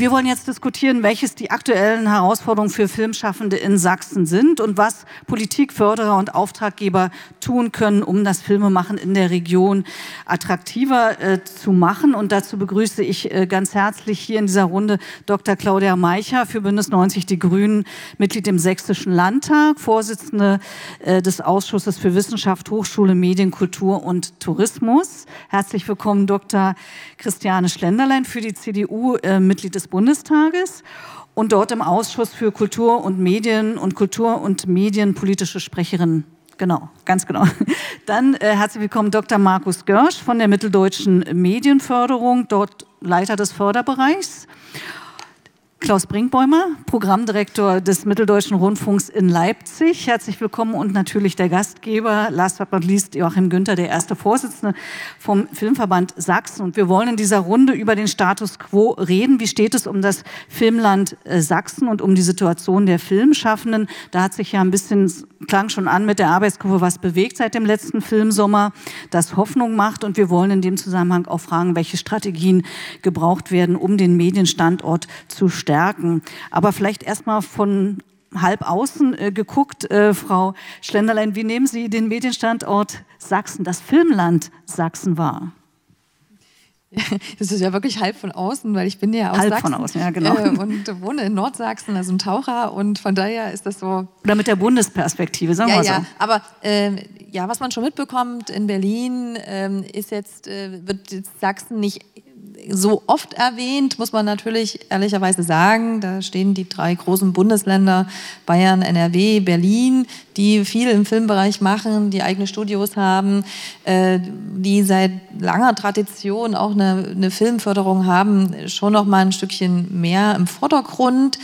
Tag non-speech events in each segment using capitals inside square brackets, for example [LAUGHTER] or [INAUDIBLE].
Wir wollen jetzt diskutieren, welches die aktuellen Herausforderungen für Filmschaffende in Sachsen sind und was Politik, Förderer und Auftraggeber tun können, um das Filmemachen in der Region attraktiver äh, zu machen. Und dazu begrüße ich äh, ganz herzlich hier in dieser Runde Dr. Claudia Meicher für Bündnis 90 Die Grünen, Mitglied im Sächsischen Landtag, Vorsitzende äh, des Ausschusses für Wissenschaft, Hochschule, Medien, Kultur und Tourismus. Herzlich willkommen, Dr. Christiane Schlenderlein für die CDU, äh, Mitglied des Bundestages und dort im Ausschuss für Kultur und Medien und Kultur und Medienpolitische Sprecherin. Genau, ganz genau. [LAUGHS] Dann äh, herzlich willkommen Dr. Markus Görsch von der Mitteldeutschen Medienförderung, dort Leiter des Förderbereichs. Klaus Brinkbäumer, Programmdirektor des Mitteldeutschen Rundfunks in Leipzig. Herzlich willkommen und natürlich der Gastgeber, last but not least Joachim Günther, der erste Vorsitzende vom Filmverband Sachsen. Und wir wollen in dieser Runde über den Status quo reden. Wie steht es um das Filmland äh, Sachsen und um die Situation der Filmschaffenden? Da hat sich ja ein bisschen, klang schon an mit der Arbeitsgruppe, was bewegt seit dem letzten Filmsommer, das Hoffnung macht. Und wir wollen in dem Zusammenhang auch fragen, welche Strategien gebraucht werden, um den Medienstandort zu stärken stärken. Aber vielleicht erstmal von halb außen äh, geguckt, äh, Frau Schlenderlein, wie nehmen Sie den Medienstandort Sachsen, das Filmland Sachsen wahr? [LAUGHS] Das ist ja wirklich halb von außen, weil ich bin ja aus halb Sachsen von außen, ja, genau. Äh, und wohne in Nordsachsen, also ein Taucher und von daher ist das so. Oder mit der Bundesperspektive, sagen ja, wir ja. so. Aber äh, ja, was man schon mitbekommt in Berlin, äh, ist jetzt, äh, wird jetzt Sachsen nicht so oft erwähnt, muss man natürlich ehrlicherweise sagen. Da stehen die drei großen Bundesländer Bayern, NRW, Berlin, die viel im Filmbereich machen, die eigene Studios haben, äh, die seit langer Tradition auch eine, eine Filmförderung haben, schon noch mal ein Stückchen mehr im Vordergrund.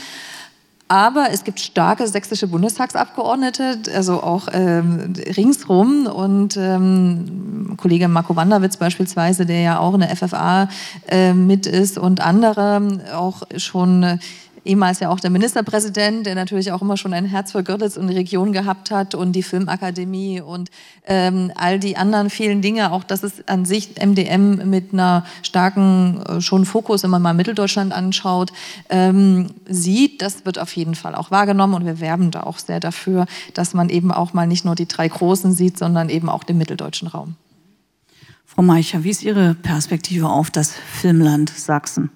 Aber es gibt starke sächsische Bundestagsabgeordnete, also auch ähm, ringsrum. Und ähm, Kollege Marco Wanderwitz beispielsweise, der ja auch in der FFA äh, mit ist und andere auch schon äh, ehemals ja auch der Ministerpräsident, der natürlich auch immer schon ein Herz für Görlitz und die Region gehabt hat und die Filmakademie und ähm, all die anderen vielen Dinge, auch dass es an sich MDM mit einer starken äh, schon Fokus, wenn man mal Mitteldeutschland anschaut, ähm, sieht, das wird auf jeden Fall auch wahrgenommen und wir werben da auch sehr dafür, dass man eben auch mal nicht nur die drei Großen sieht, sondern eben auch den mitteldeutschen Raum. Frau Meicher, wie ist Ihre Perspektive auf das Filmland Sachsen?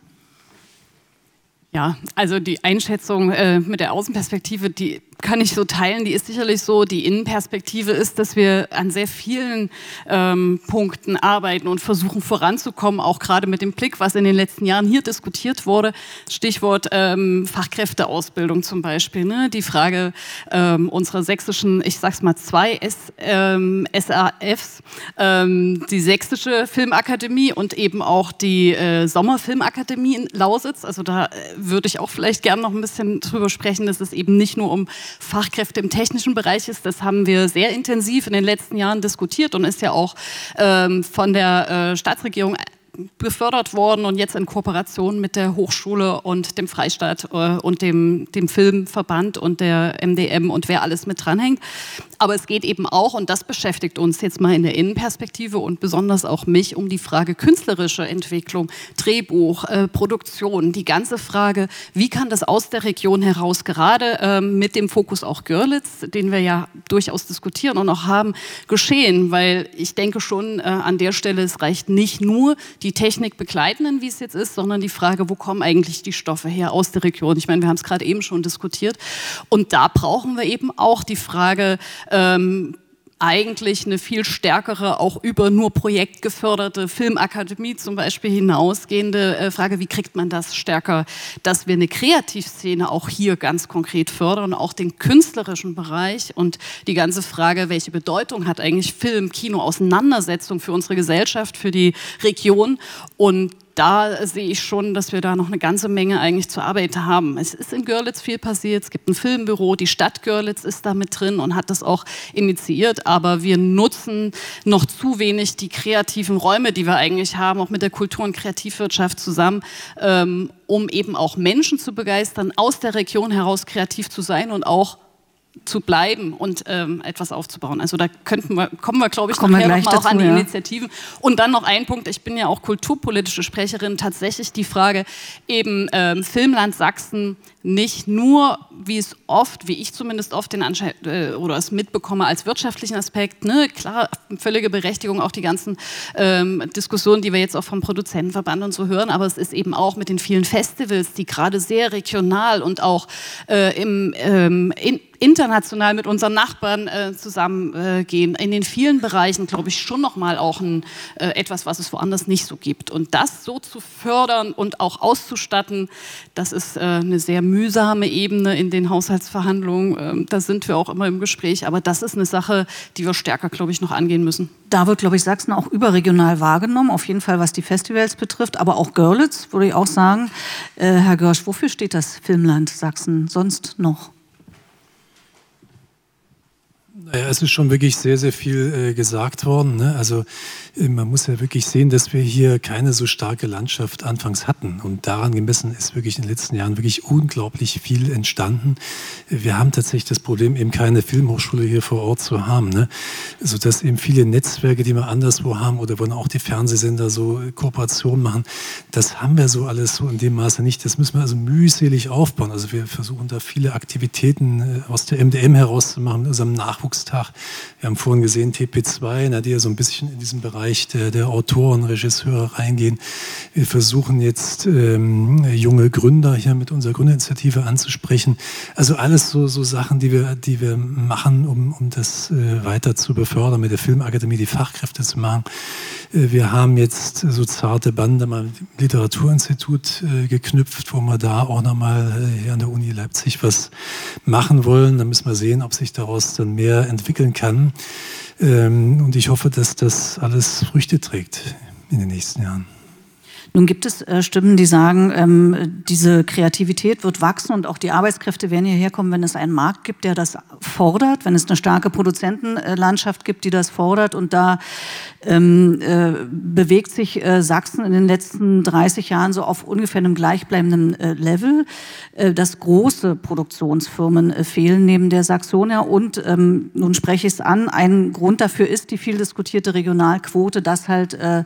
Ja, also die Einschätzung äh, mit der Außenperspektive, die kann ich so teilen. Die ist sicherlich so. Die Innenperspektive ist, dass wir an sehr vielen ähm, Punkten arbeiten und versuchen voranzukommen, auch gerade mit dem Blick, was in den letzten Jahren hier diskutiert wurde. Stichwort ähm, Fachkräfteausbildung zum Beispiel. Ne? Die Frage ähm, unserer sächsischen, ich sag's mal zwei S, ähm, SAFs, ähm, die sächsische Filmakademie und eben auch die äh, Sommerfilmakademie in Lausitz. Also da äh, würde ich auch vielleicht gerne noch ein bisschen drüber sprechen, dass es eben nicht nur um Fachkräfte im technischen Bereich ist. Das haben wir sehr intensiv in den letzten Jahren diskutiert und ist ja auch ähm, von der äh, Staatsregierung befördert worden und jetzt in Kooperation mit der Hochschule und dem Freistaat äh, und dem, dem Filmverband und der MDM und wer alles mit dranhängt. Aber es geht eben auch, und das beschäftigt uns jetzt mal in der Innenperspektive und besonders auch mich, um die Frage künstlerische Entwicklung, Drehbuch, äh, Produktion, die ganze Frage, wie kann das aus der Region heraus, gerade äh, mit dem Fokus auch Görlitz, den wir ja durchaus diskutieren und auch haben, geschehen. Weil ich denke schon äh, an der Stelle, es reicht nicht nur, die Technik begleitenden, wie es jetzt ist, sondern die Frage, wo kommen eigentlich die Stoffe her aus der Region? Ich meine, wir haben es gerade eben schon diskutiert. Und da brauchen wir eben auch die Frage, ähm, eigentlich eine viel stärkere, auch über nur projektgeförderte Filmakademie zum Beispiel hinausgehende äh, Frage, wie kriegt man das stärker, dass wir eine Kreativszene auch hier ganz konkret fördern, auch den künstlerischen Bereich? Und die ganze Frage, welche Bedeutung hat eigentlich Film, Kino, Auseinandersetzung für unsere Gesellschaft, für die Region? Und da sehe ich schon, dass wir da noch eine ganze Menge eigentlich zu arbeiten haben. Es ist in Görlitz viel passiert. Es gibt ein Filmbüro. Die Stadt Görlitz ist da mit drin und hat das auch initiiert. Aber wir nutzen noch zu wenig die kreativen Räume, die wir eigentlich haben, auch mit der Kultur- und Kreativwirtschaft zusammen, ähm, um eben auch Menschen zu begeistern, aus der Region heraus kreativ zu sein und auch zu bleiben und ähm, etwas aufzubauen. Also da könnten wir, kommen wir, glaube ich, kommen nachher noch mal auch dazu, an die ja. Initiativen. Und dann noch ein Punkt, ich bin ja auch kulturpolitische Sprecherin, tatsächlich die Frage, eben ähm, Filmland Sachsen nicht nur, wie es oft, wie ich zumindest oft den Anschein äh, oder es mitbekomme als wirtschaftlichen Aspekt, ne, klar, völlige Berechtigung, auch die ganzen ähm, Diskussionen, die wir jetzt auch vom Produzentenverband und so hören, aber es ist eben auch mit den vielen Festivals, die gerade sehr regional und auch äh, im ähm, in, international mit unseren Nachbarn äh, zusammengehen. In den vielen Bereichen, glaube ich, schon nochmal auch ein, äh, etwas, was es woanders nicht so gibt. Und das so zu fördern und auch auszustatten, das ist äh, eine sehr mühsame Ebene in den Haushaltsverhandlungen. Ähm, da sind wir auch immer im Gespräch. Aber das ist eine Sache, die wir stärker, glaube ich, noch angehen müssen. Da wird, glaube ich, Sachsen auch überregional wahrgenommen, auf jeden Fall was die Festivals betrifft, aber auch Görlitz, würde ich auch sagen. Äh, Herr Görsch, wofür steht das Filmland Sachsen sonst noch? Naja, es ist schon wirklich sehr, sehr viel äh, gesagt worden. Ne? Also man muss ja wirklich sehen, dass wir hier keine so starke Landschaft anfangs hatten. Und daran gemessen ist wirklich in den letzten Jahren wirklich unglaublich viel entstanden. Wir haben tatsächlich das Problem, eben keine Filmhochschule hier vor Ort zu haben. Ne? Sodass eben viele Netzwerke, die wir anderswo haben oder wo auch die Fernsehsender so Kooperationen machen, das haben wir so alles so in dem Maße nicht. Das müssen wir also mühselig aufbauen. Also wir versuchen da viele Aktivitäten äh, aus der MDM herauszumachen, mit unserem Nachwuchstag. Wir haben vorhin gesehen TP2, na, die ja so ein bisschen in diesem Bereich der, der Autoren, Regisseure reingehen. Wir versuchen jetzt ähm, junge Gründer hier mit unserer Gründerinitiative anzusprechen. Also alles so, so Sachen, die wir, die wir machen, um, um das äh, weiter zu befördern, mit der Filmakademie die Fachkräfte zu machen. Äh, wir haben jetzt so zarte Bande mal Literaturinstitut äh, geknüpft, wo wir da auch nochmal äh, hier an der Uni Leipzig was machen wollen. Da müssen wir sehen, ob sich daraus dann mehr entwickeln kann. Ähm, und ich hoffe, dass das alles Früchte trägt in den nächsten Jahren. Nun gibt es äh, Stimmen, die sagen, ähm, diese Kreativität wird wachsen und auch die Arbeitskräfte werden hierher kommen, wenn es einen Markt gibt, der das fordert, wenn es eine starke Produzentenlandschaft gibt, die das fordert. Und da ähm, äh, bewegt sich äh, Sachsen in den letzten 30 Jahren so auf ungefähr einem gleichbleibenden äh, Level, äh, dass große Produktionsfirmen äh, fehlen neben der Saxonia. Und ähm, nun spreche ich es an, ein Grund dafür ist die viel diskutierte Regionalquote, dass halt äh,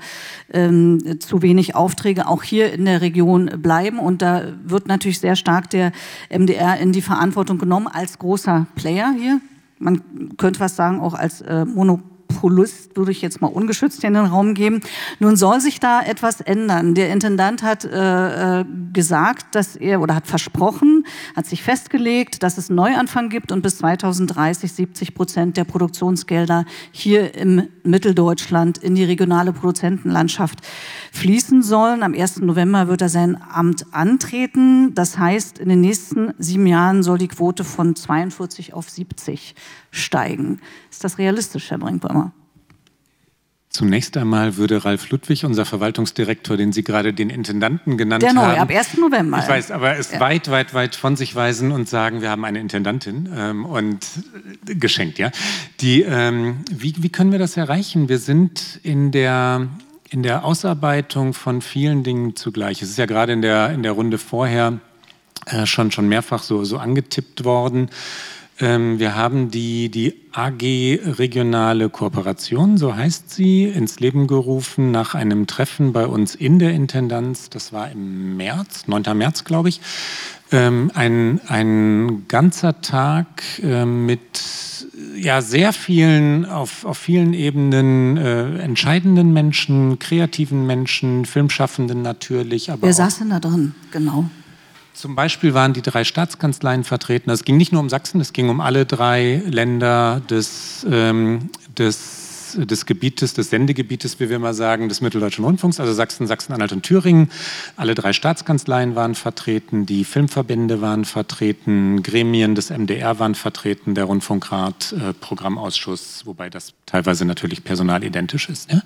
ähm, zu wenig Aufträge auch hier in der Region bleiben. Und da wird natürlich sehr stark der MDR in die Verantwortung genommen als großer Player hier. Man könnte fast sagen, auch als äh, Monopolist Populist, würde ich jetzt mal ungeschützt in den Raum geben. Nun soll sich da etwas ändern. Der Intendant hat äh, äh, gesagt, dass er oder hat versprochen, hat sich festgelegt, dass es einen Neuanfang gibt und bis 2030 70 Prozent der Produktionsgelder hier im Mitteldeutschland in die regionale Produzentenlandschaft fließen sollen. Am 1. November wird er sein Amt antreten. Das heißt, in den nächsten sieben Jahren soll die Quote von 42 auf 70 steigen. Ist das realistisch, Herr Brinkbäumer? Zunächst einmal würde Ralf Ludwig, unser Verwaltungsdirektor, den Sie gerade den Intendanten genannt Der haben. neue, ab 1. November. Ich weiß, aber es Ja. weit, weit, weit von sich weisen und sagen, wir haben eine Intendantin ähm, und äh, geschenkt, ja. Die, ähm, wie, wie können wir das erreichen? Wir sind in der in der Ausarbeitung von vielen Dingen zugleich. Es ist ja gerade in der, in der Runde vorher äh, schon, schon mehrfach so, so angetippt worden. Ähm, wir haben die, die AG Regionale Kooperation, so heißt sie, ins Leben gerufen nach einem Treffen bei uns in der Intendanz. Das war im März, 9. März, glaube ich. Ähm, ein, ein ganzer Tag äh, mit ja, sehr vielen, auf, auf vielen Ebenen äh, entscheidenden Menschen, kreativen Menschen, Filmschaffenden natürlich. Aber Wer saß denn da drin? Genau. Zum Beispiel waren die drei Staatskanzleien vertreten. Es ging nicht nur um Sachsen, es ging um alle drei Länder des, ähm, des, des Gebietes, des Sendegebietes, wie wir mal sagen, des Mitteldeutschen Rundfunks, also Sachsen, Sachsen-Anhalt und Thüringen. Alle drei Staatskanzleien waren vertreten, die Filmverbände waren vertreten, Gremien des MDR waren vertreten, der Rundfunkrat, äh, Programmausschuss, wobei das teilweise natürlich personalidentisch ist. Ja?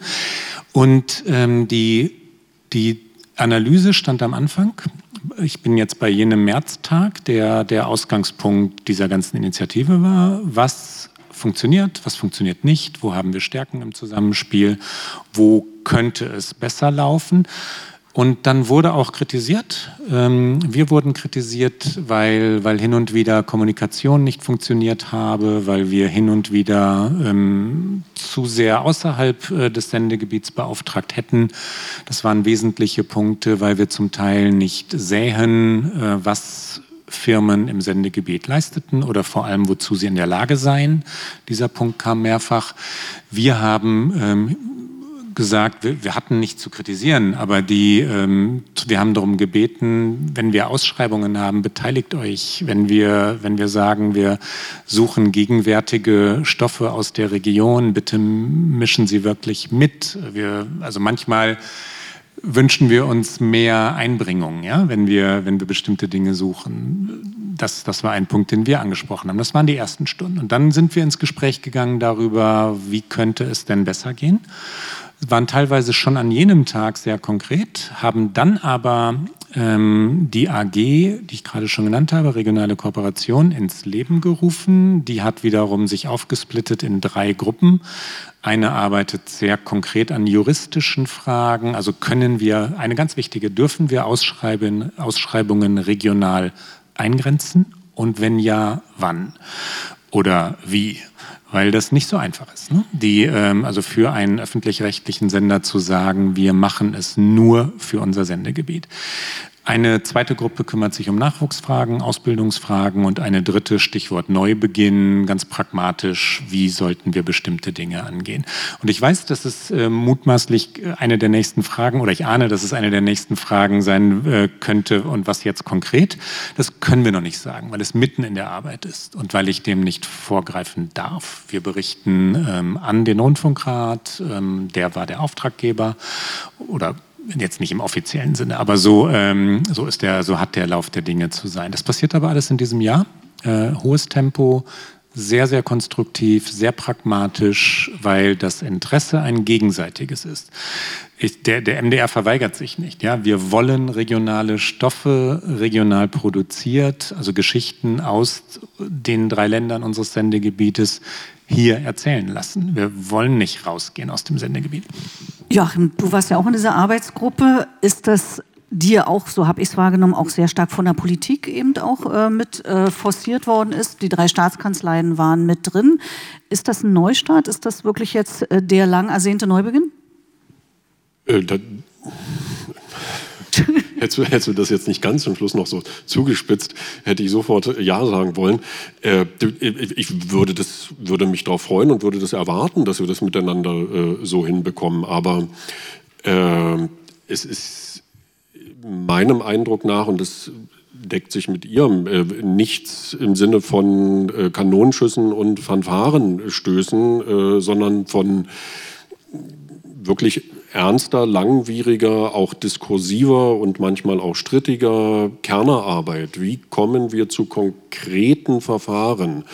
Und ähm, die, die Analyse stand am Anfang. Ich bin jetzt bei jenem Märztag, der der Ausgangspunkt dieser ganzen Initiative war. Was funktioniert, was funktioniert nicht, wo haben wir Stärken im Zusammenspiel, wo könnte es besser laufen. Und dann wurde auch kritisiert. Ähm, wir wurden kritisiert, weil, weil hin und wieder Kommunikation nicht funktioniert habe, weil wir hin und wieder ähm, zu sehr außerhalb äh, des Sendegebiets beauftragt hätten. Das waren wesentliche Punkte, weil wir zum Teil nicht sähen, äh, was Firmen im Sendegebiet leisteten oder vor allem, wozu sie in der Lage seien. Dieser Punkt kam mehrfach. Wir haben ähm, gesagt, wir, wir, hatten nichts zu kritisieren, aber die, ähm, wir haben darum gebeten, wenn wir Ausschreibungen haben, beteiligt euch. Wenn wir, wenn wir sagen, wir suchen gegenwärtige Stoffe aus der Region, bitte mischen Sie wirklich mit. Wir, also manchmal wünschen wir uns mehr Einbringung, ja, wenn wir, wenn wir bestimmte Dinge suchen. Das, das war ein Punkt, den wir angesprochen haben. Das waren die ersten Stunden. Und dann sind wir ins Gespräch gegangen darüber, wie könnte es denn besser gehen waren teilweise schon an jenem Tag sehr konkret, haben dann aber ähm, die AG, die ich gerade schon genannt habe, regionale Kooperation, ins Leben gerufen. Die hat wiederum sich aufgesplittet in drei Gruppen. Eine arbeitet sehr konkret an juristischen Fragen. Also können wir, eine ganz wichtige, dürfen wir Ausschreibungen regional eingrenzen? Und wenn ja, wann? Oder wie? Weil das nicht so einfach ist. Ne? Die, ähm, also für einen öffentlich-rechtlichen Sender zu sagen, wir machen es nur für unser Sendegebiet. Eine zweite Gruppe kümmert sich um Nachwuchsfragen, Ausbildungsfragen und eine dritte, Stichwort Neubeginn, ganz pragmatisch, wie sollten wir bestimmte Dinge angehen. Und ich weiß, dass es äh, mutmaßlich eine der nächsten Fragen, oder ich ahne, dass es eine der nächsten Fragen sein äh, könnte und was jetzt konkret, das können wir noch nicht sagen, weil es mitten in der Arbeit ist und weil ich dem nicht vorgreifen darf. Wir berichten ähm, an den Rundfunkrat, ähm, der war der Auftraggeber oder jetzt nicht im offiziellen Sinne, aber so, ähm, so, ist der, so hat der Lauf der Dinge zu sein. Das passiert aber alles in diesem Jahr. Äh, hohes Tempo, sehr, sehr konstruktiv, sehr pragmatisch, weil das Interesse ein gegenseitiges ist. Ich, der, der, MDR verweigert sich nicht. Ja? Wir wollen regionale Stoffe, regional produziert, also Geschichten aus den drei Ländern unseres Sendegebietes hier erzählen lassen. Wir wollen nicht rausgehen aus dem Sendegebiet. Joachim, du warst ja auch in dieser Arbeitsgruppe. Ist das dir auch, so habe ich es wahrgenommen, auch sehr stark von der Politik eben auch äh, mit äh, forciert worden ist. Die drei Staatskanzleien waren mit drin. Ist das ein Neustart? Ist das wirklich jetzt äh, der lang ersehnte Neubeginn? Äh, da, hättest, du, hättest du das jetzt nicht ganz zum Schluss noch so zugespitzt, hätte ich sofort Ja sagen wollen. Äh, ich würde, das, würde mich darauf freuen und würde das erwarten, dass wir das miteinander äh, so hinbekommen. Aber äh, es ist meinem Eindruck nach, und das deckt sich mit ihrem, äh, nichts im Sinne von äh, Kanonenschüssen und Fanfarenstößen, äh, sondern von wirklich ernster, langwieriger, auch diskursiver und manchmal auch strittiger Kernerarbeit. Wie kommen wir zu konkreten Verfahren?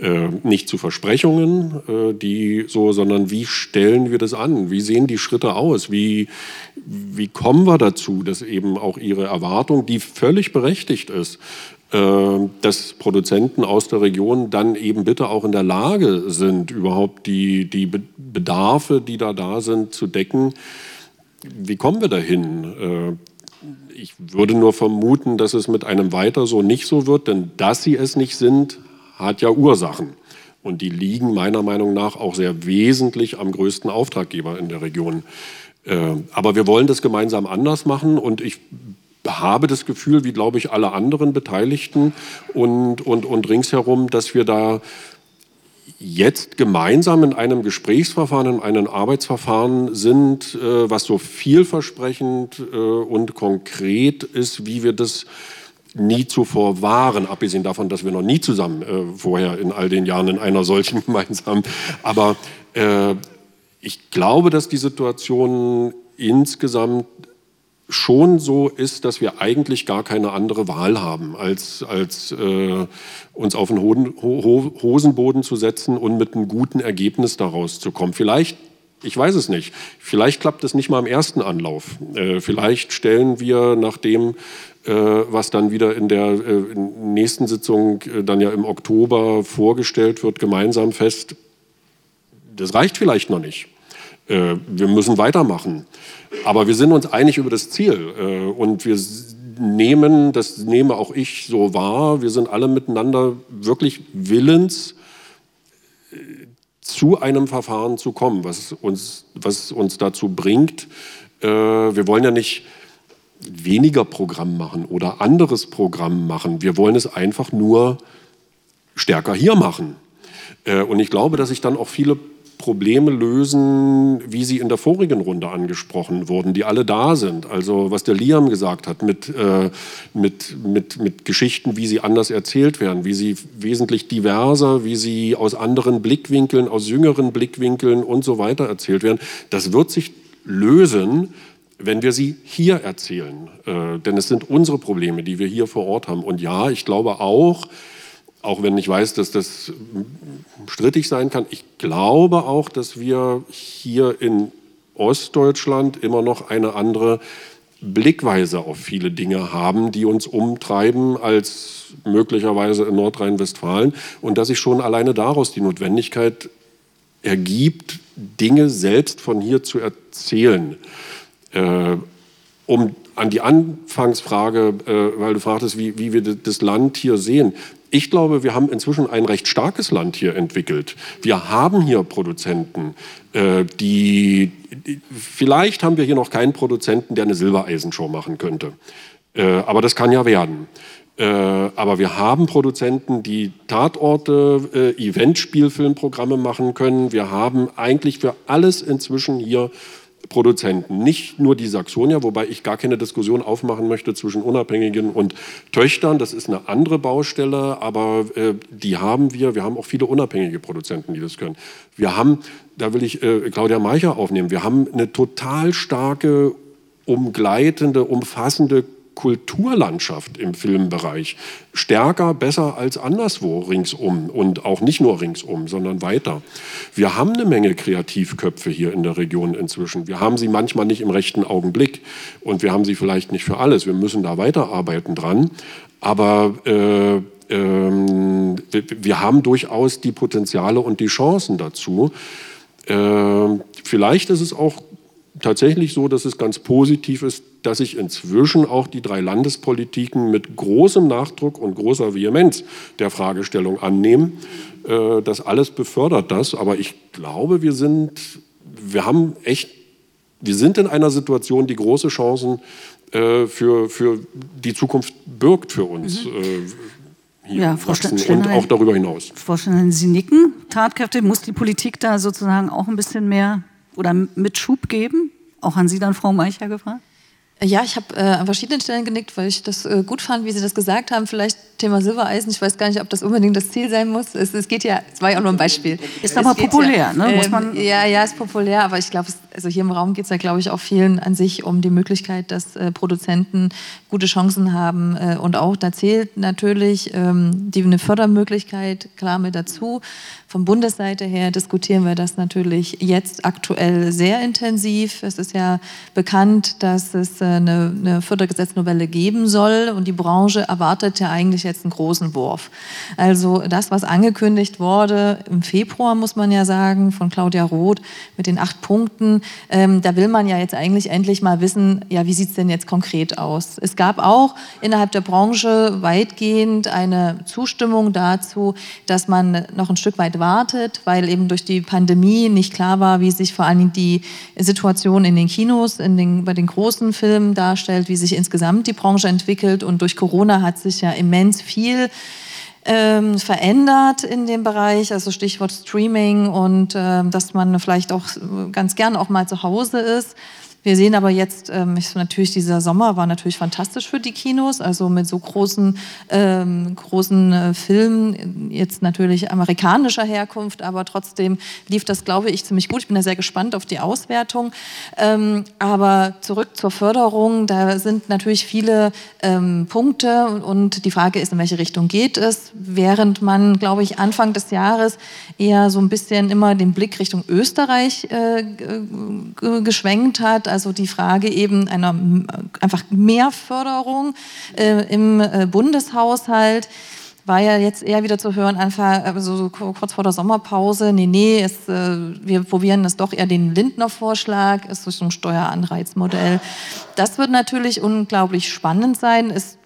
Äh, nicht zu Versprechungen, äh, die so, sondern wie stellen wir das an? Wie sehen die Schritte aus? Wie, wie kommen wir dazu, dass eben auch ihre Erwartung, die völlig berechtigt ist, dass Produzenten aus der Region dann eben bitte auch in der Lage sind, überhaupt die, die Bedarfe, die da da sind, zu decken. Wie kommen wir dahin? Äh, ich würde nur vermuten, dass es mit einem weiter so nicht so wird, denn dass sie es nicht sind, hat ja Ursachen. Und die liegen meiner Meinung nach auch sehr wesentlich am größten Auftraggeber in der Region. Äh, aber wir wollen das gemeinsam anders machen und ich habe das Gefühl, wie glaube ich alle anderen Beteiligten und, und, und ringsherum, dass wir da jetzt gemeinsam in einem Gesprächsverfahren, in einem Arbeitsverfahren sind, äh, was so vielversprechend äh, und konkret ist, wie wir das nie zuvor waren, abgesehen davon, dass wir noch nie zusammen äh, vorher in all den Jahren in einer solchen [LAUGHS] gemeinsamen. Aber äh, ich glaube, dass die Situation insgesamt schon so ist, dass wir eigentlich gar keine andere Wahl haben, als, als äh, uns auf den Hoden, Ho Hosenboden zu setzen und mit einem guten Ergebnis daraus zu kommen. Vielleicht, ich weiß es nicht, vielleicht klappt es nicht mal im ersten Anlauf. Äh, vielleicht stellen wir nach dem, äh, was dann wieder in der äh, nächsten Sitzung äh, dann ja im Oktober vorgestellt wird, gemeinsam fest, das reicht vielleicht noch nicht. Äh, wir müssen weitermachen. Aber wir sind uns einig über das Ziel. Äh, und wir nehmen, das nehme auch ich so wahr, wir sind alle miteinander wirklich willens, äh, zu einem Verfahren zu kommen, was uns, was uns dazu bringt. Wir wollen ja nicht weniger Programm machen oder anderes Programm machen. Wir wollen es einfach nur stärker hier machen. Und ich glaube, dass sich dann auch viele Probleme lösen, wie sie in der vorigen Runde angesprochen wurden, die alle da sind. Also was der Liam gesagt hat mit, äh, mit, mit, mit Geschichten, wie sie anders erzählt werden, wie sie wesentlich diverser, wie sie aus anderen Blickwinkeln, aus jüngeren Blickwinkeln und so weiter erzählt werden. Das wird sich lösen, wenn wir sie hier erzählen. Äh, denn es sind unsere Probleme, die wir hier vor Ort haben. Und ja, ich glaube auch, auch wenn ich weiß, dass das strittig sein kann. Ich glaube auch, dass wir hier in Ostdeutschland immer noch eine andere Blickweise auf viele Dinge haben, die uns umtreiben als möglicherweise in Nordrhein-Westfalen und dass sich schon alleine daraus die Notwendigkeit ergibt, Dinge selbst von hier zu erzählen. Äh, um an die Anfangsfrage, äh, weil du fragtest, wie, wie wir das Land hier sehen ich glaube, wir haben inzwischen ein recht starkes Land hier entwickelt. Wir haben hier Produzenten, äh, die, vielleicht haben wir hier noch keinen Produzenten, der eine Silbereisenshow machen könnte. Äh, aber das kann ja werden. Äh, aber wir haben Produzenten, die Tatorte, Eventspielfilmprogramme machen können. Wir haben eigentlich für alles inzwischen hier Produzenten, nicht nur die Saxonia, wobei ich gar keine Diskussion aufmachen möchte zwischen Unabhängigen und Töchtern. Das ist eine andere Baustelle, aber äh, die haben wir. Wir haben auch viele unabhängige Produzenten, die das können. Wir haben, da will ich äh, Claudia Meicher aufnehmen, wir haben eine total starke, umgleitende, umfassende Kulturlandschaft im Filmbereich stärker, besser als anderswo ringsum und auch nicht nur ringsum, sondern weiter. Wir haben eine Menge Kreativköpfe hier in der Region inzwischen. Wir haben sie manchmal nicht im rechten Augenblick und wir haben sie vielleicht nicht für alles. Wir müssen da weiterarbeiten dran. Aber äh, ähm, wir haben durchaus die Potenziale und die Chancen dazu. Äh, vielleicht ist es auch tatsächlich so, dass es ganz positiv ist, dass sich inzwischen auch die drei Landespolitiken mit großem Nachdruck und großer Vehemenz der Fragestellung annehmen. Äh, das alles befördert das, aber ich glaube, wir sind, wir haben echt, wir sind in einer Situation, die große Chancen äh, für, für die Zukunft birgt für uns. Mhm. Äh, ja, Frau und auch darüber hinaus. Frau Steinlein, Sie nicken. Tatkräfte, muss die Politik da sozusagen auch ein bisschen mehr oder mit Schub geben? Auch an Sie dann, Frau Meicher, gefragt? Ja, ich habe äh, an verschiedenen Stellen genickt, weil ich das äh, gut fand, wie Sie das gesagt haben. Vielleicht Thema Silbereisen. Ich weiß gar nicht, ob das unbedingt das Ziel sein muss. Es, es geht ja, es war ja auch nur ein Beispiel. Ist aber populär, ja, ne? Muss ähm, man ja, ja, ist populär. Aber ich glaube, also hier im Raum geht es ja, glaube ich, auch vielen an sich um die Möglichkeit, dass äh, Produzenten gute Chancen haben. Äh, und auch da zählt natürlich ähm, die, eine Fördermöglichkeit klar mit dazu. Von Bundesseite her diskutieren wir das natürlich jetzt aktuell sehr intensiv. Es ist ja bekannt, dass es äh, eine, eine Fördergesetznovelle geben soll und die Branche erwartet ja eigentlich jetzt einen großen Wurf. Also das, was angekündigt wurde im Februar, muss man ja sagen, von Claudia Roth mit den acht Punkten, ähm, da will man ja jetzt eigentlich endlich mal wissen, ja, wie sieht es denn jetzt konkret aus? Es gab auch innerhalb der Branche weitgehend eine Zustimmung dazu, dass man noch ein Stück weit wartet, weil eben durch die Pandemie nicht klar war, wie sich vor allen Dingen die Situation in den Kinos, in den, bei den großen Filmen darstellt, wie sich insgesamt die Branche entwickelt. Und durch Corona hat sich ja immens viel ähm, verändert in dem Bereich, also Stichwort Streaming und äh, dass man vielleicht auch ganz gern auch mal zu Hause ist. Wir sehen aber jetzt, ähm, natürlich dieser Sommer war natürlich fantastisch für die Kinos, also mit so großen, ähm, großen äh, Filmen, jetzt natürlich amerikanischer Herkunft, aber trotzdem lief das, glaube ich, ziemlich gut. Ich bin da sehr gespannt auf die Auswertung. Ähm, aber zurück zur Förderung, da sind natürlich viele ähm, Punkte und die Frage ist, in welche Richtung geht es, während man, glaube ich, Anfang des Jahres eher so ein bisschen immer den Blick Richtung Österreich äh, geschwenkt hat also die Frage eben einer einfach mehr Förderung äh, im äh, Bundeshaushalt. war ja jetzt eher wieder zu hören, Anfang, also so kurz vor der Sommerpause, nee, nee, es, äh, wir probieren das doch eher den Lindner-Vorschlag, es ist so ein Steueranreizmodell. Das wird natürlich unglaublich spannend sein. Es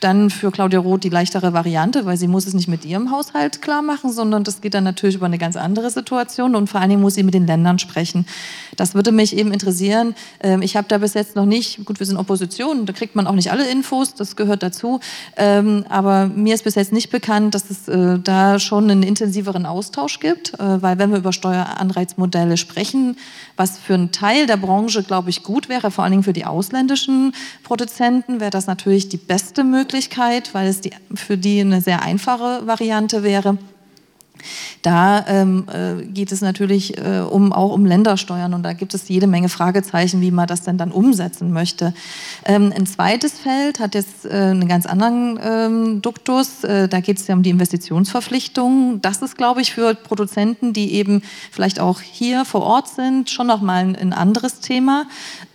dann für Claudia Roth die leichtere Variante, weil sie muss es nicht mit ihrem Haushalt klar machen, sondern das geht dann natürlich über eine ganz andere Situation und vor allen Dingen muss sie mit den Ländern sprechen. Das würde mich eben interessieren. Ähm, ich habe da bis jetzt noch nicht, gut, wir sind Opposition, da kriegt man auch nicht alle Infos, das gehört dazu, ähm, aber mir ist bis jetzt nicht bekannt, dass es äh, da schon einen intensiveren Austausch gibt, äh, weil wenn wir über Steueranreizmodelle sprechen, was für einen Teil der Branche, glaube ich, gut wäre, vor allen Dingen für die ausländischen Produzenten, wäre das natürlich die beste beste Möglichkeit, weil es die, für die eine sehr einfache Variante wäre. Da ähm, äh, geht es natürlich äh, um, auch um Ländersteuern und da gibt es jede Menge Fragezeichen, wie man das denn dann umsetzen möchte. Ähm, ein zweites Feld hat jetzt äh, einen ganz anderen ähm, Duktus. Äh, da geht es ja um die Investitionsverpflichtungen. Das ist, glaube ich, für Produzenten, die eben vielleicht auch hier vor Ort sind, schon nochmal ein, ein anderes Thema.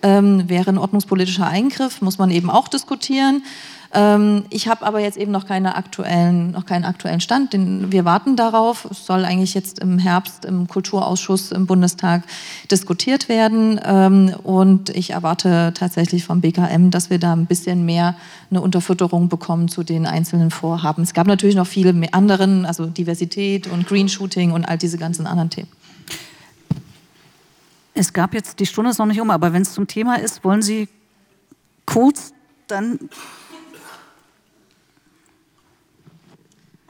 Ähm, wäre ein ordnungspolitischer Eingriff, muss man eben auch diskutieren. Ähm, ich habe aber jetzt eben noch, keine aktuellen, noch keinen aktuellen Stand. Den, wir warten darauf. Es soll eigentlich jetzt im Herbst im Kulturausschuss im Bundestag diskutiert werden. Ähm, und ich erwarte tatsächlich vom BKM, dass wir da ein bisschen mehr eine Unterfütterung bekommen zu den einzelnen Vorhaben. Es gab natürlich noch viele anderen, also Diversität und Greenshooting und all diese ganzen anderen Themen. Es gab jetzt, die Stunde ist noch nicht um, aber wenn es zum Thema ist, wollen Sie kurz dann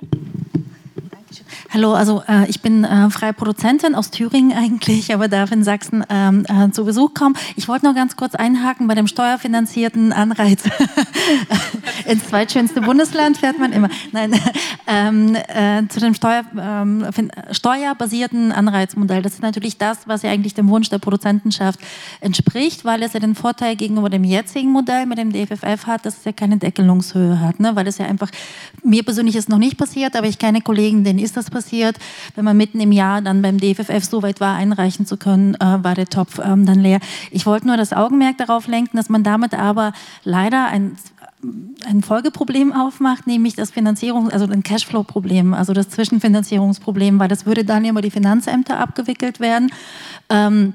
Thank [LAUGHS] you. Hallo, also äh, ich bin äh, freie Produzentin aus Thüringen eigentlich, aber darf in Sachsen ähm, äh, zu Besuch kommen. Ich wollte nur ganz kurz einhaken bei dem steuerfinanzierten Anreiz. [LAUGHS] Ins zweitschönste Bundesland fährt man immer. Nein, [LAUGHS] ähm, äh, zu dem Steuer, ähm, steuerbasierten Anreizmodell. Das ist natürlich das, was ja eigentlich dem Wunsch der Produzentenschaft entspricht, weil es ja den Vorteil gegenüber dem jetzigen Modell mit dem DFFF hat, dass es ja keine Deckelungshöhe hat, ne? weil es ja einfach, mir persönlich ist noch nicht passiert, aber ich kenne Kollegen, denen ist das passiert. Wenn man mitten im Jahr dann beim DFFF so weit war, einreichen zu können, äh, war der Topf ähm, dann leer. Ich wollte nur das Augenmerk darauf lenken, dass man damit aber leider ein ein Folgeproblem [LAUGHS] aufmacht, nämlich das Finanzierung, also ein Cashflow-Problem, also das Zwischenfinanzierungsproblem, weil das würde dann über die Finanzämter abgewickelt werden. Ähm,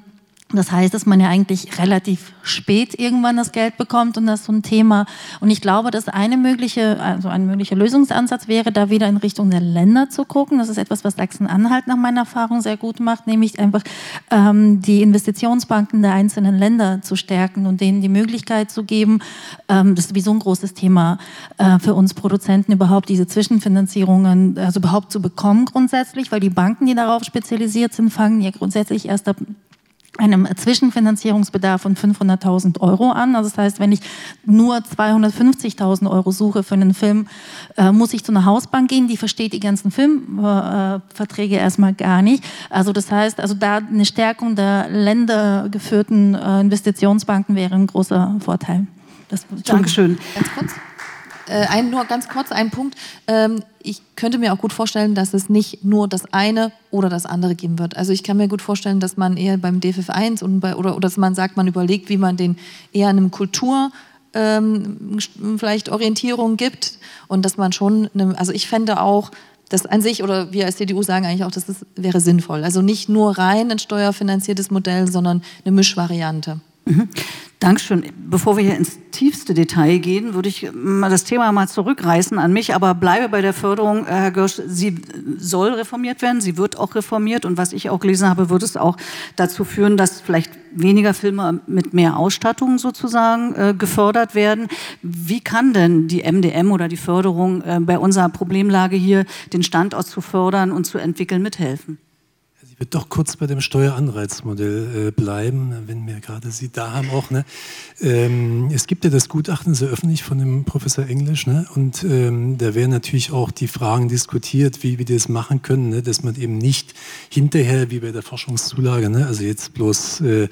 das heißt, dass man ja eigentlich relativ spät irgendwann das Geld bekommt und das ist so ein Thema. Und ich glaube, dass eine mögliche, also ein möglicher Lösungsansatz wäre, da wieder in Richtung der Länder zu gucken. Das ist etwas, was Sachsen-Anhalt nach meiner Erfahrung sehr gut macht, nämlich einfach ähm, die Investitionsbanken der einzelnen Länder zu stärken und denen die Möglichkeit zu geben. Ähm, das ist sowieso ein großes Thema äh, für uns Produzenten überhaupt, diese Zwischenfinanzierungen also überhaupt zu bekommen grundsätzlich, weil die Banken, die darauf spezialisiert sind, fangen ja grundsätzlich erst ab einem Zwischenfinanzierungsbedarf von 500.000 Euro an. Also das heißt, wenn ich nur 250.000 Euro suche für einen Film, äh, muss ich zu einer Hausbank gehen, die versteht die ganzen Filmverträge äh, erstmal gar nicht. Also das heißt, also da eine Stärkung der ländergeführten äh, Investitionsbanken wäre ein großer Vorteil. Das, Dankeschön. Ganz kurz. Äh, ein, nur ganz kurz ein Punkt. Ähm, ich könnte mir auch gut vorstellen, dass es nicht nur das eine oder das andere geben wird. Also ich kann mir gut vorstellen, dass man eher beim DFF 1 und bei, oder, oder dass man sagt, man überlegt, wie man den eher einem Kultur ähm, vielleicht Orientierung gibt und dass man schon, eine, also ich fände auch, das an sich, oder wir als CDU sagen eigentlich auch, dass das wäre sinnvoll. Also nicht nur rein ein steuerfinanziertes Modell, sondern eine Mischvariante. Mhm. Dankeschön. Bevor wir hier ins tiefste Detail gehen, würde ich mal das Thema mal zurückreißen an mich, aber bleibe bei der Förderung, Herr Görsch. Sie soll reformiert werden, sie wird auch reformiert und was ich auch gelesen habe, wird es auch dazu führen, dass vielleicht weniger Filme mit mehr Ausstattung sozusagen äh, gefördert werden. Wie kann denn die MDM oder die Förderung äh, bei unserer Problemlage hier, den Standort zu fördern und zu entwickeln, mithelfen? Ich würde doch kurz bei dem Steueranreizmodell äh, bleiben, wenn wir gerade Sie da haben auch. Ne? Ähm, es gibt ja das Gutachten sehr öffentlich von dem Professor Englisch ne? und ähm, da werden natürlich auch die Fragen diskutiert, wie wir das machen können, ne? dass man eben nicht hinterher, wie bei der Forschungszulage, ne? also jetzt bloß äh,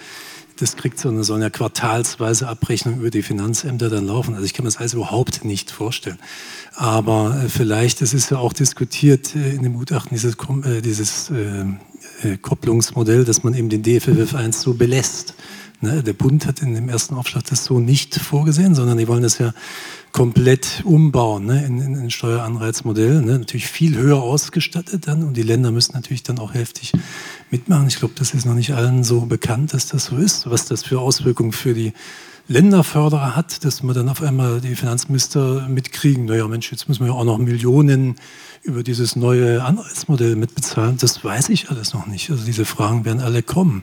das kriegt so eine, so eine quartalsweise Abrechnung über die Finanzämter dann laufen. Also ich kann mir das alles überhaupt nicht vorstellen. Aber äh, vielleicht, das ist ja auch diskutiert äh, in dem Gutachten, dieses, äh, dieses äh, Kopplungsmodell, dass man eben den DFFF 1 so belässt. Ne? Der Bund hat in dem ersten Aufschlag das so nicht vorgesehen, sondern die wollen das ja komplett umbauen ne, in, in ein Steueranreizmodell. Ne, natürlich viel höher ausgestattet dann und die Länder müssen natürlich dann auch heftig mitmachen. Ich glaube, das ist noch nicht allen so bekannt, dass das so ist, was das für Auswirkungen für die Länderförderer hat, dass man dann auf einmal die Finanzminister mitkriegen, naja Mensch, jetzt müssen wir ja auch noch Millionen über dieses neue Anreizmodell mitbezahlen, das weiß ich alles noch nicht. Also diese Fragen werden alle kommen.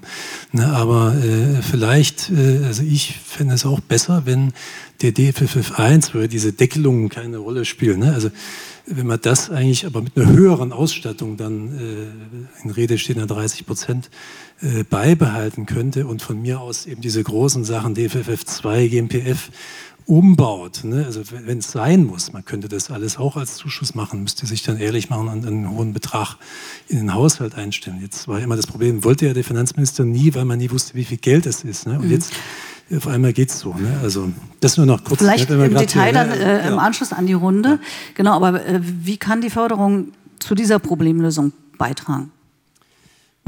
Ne, aber äh, vielleicht, äh, also ich fände es auch besser, wenn der DFFF 1, wo ja diese Deckelungen keine Rolle spielen, ne, also wenn man das eigentlich aber mit einer höheren Ausstattung dann äh, in Rede stehender 30 Prozent äh, beibehalten könnte und von mir aus eben diese großen Sachen DFFF 2, GMPF umbaut, ne? also wenn es sein muss, man könnte das alles auch als Zuschuss machen, müsste sich dann ehrlich machen und einen hohen Betrag in den Haushalt einstellen. Jetzt war immer das Problem, wollte ja der Finanzminister nie, weil man nie wusste, wie viel Geld es ist. Ne? Und mhm. jetzt auf einmal geht es so. Ne? Also das nur noch kurz. Vielleicht im Detail hier, dann äh, im Anschluss an die Runde. Ja. Genau, aber äh, wie kann die Förderung zu dieser Problemlösung beitragen?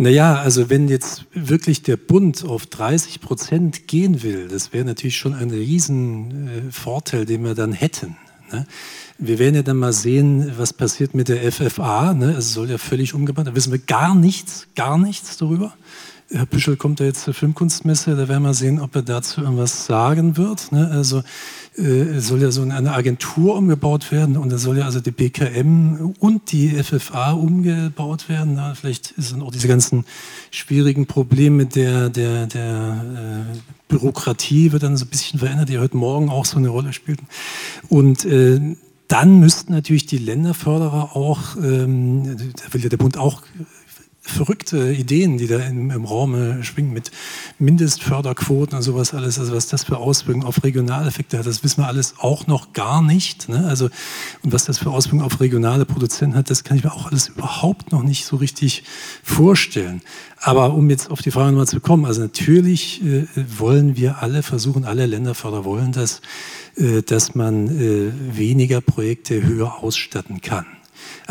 Naja, also wenn jetzt wirklich der Bund auf 30 Prozent gehen will, das wäre natürlich schon ein Riesenvorteil, den wir dann hätten. Ne? Wir werden ja dann mal sehen, was passiert mit der FFA. Ne? Es soll ja völlig umgebaut. Da wissen wir gar nichts, gar nichts darüber. Herr Büschel kommt ja jetzt zur Filmkunstmesse, da werden wir sehen, ob er dazu irgendwas sagen wird. Ne? Also äh, soll ja so eine Agentur umgebaut werden und da soll ja also die BKM und die FFA umgebaut werden. Na, vielleicht sind auch diese ganzen schwierigen Probleme der, der, der äh, Bürokratie wird dann so ein bisschen verändert, die heute Morgen auch so eine Rolle spielten. Und äh, dann müssten natürlich die Länderförderer auch, ähm, da will ja der Bund auch verrückte Ideen, die da im, im Raum schwingen mit Mindestförderquoten und sowas alles. Also was das für Auswirkungen auf Regionaleffekte hat, das wissen wir alles auch noch gar nicht. Ne? Also und was das für Auswirkungen auf regionale Produzenten hat, das kann ich mir auch alles überhaupt noch nicht so richtig vorstellen. Aber um jetzt auf die Frage nochmal zu kommen, also natürlich äh, wollen wir alle versuchen, alle Länderförder wollen das, äh, dass man äh, weniger Projekte höher ausstatten kann.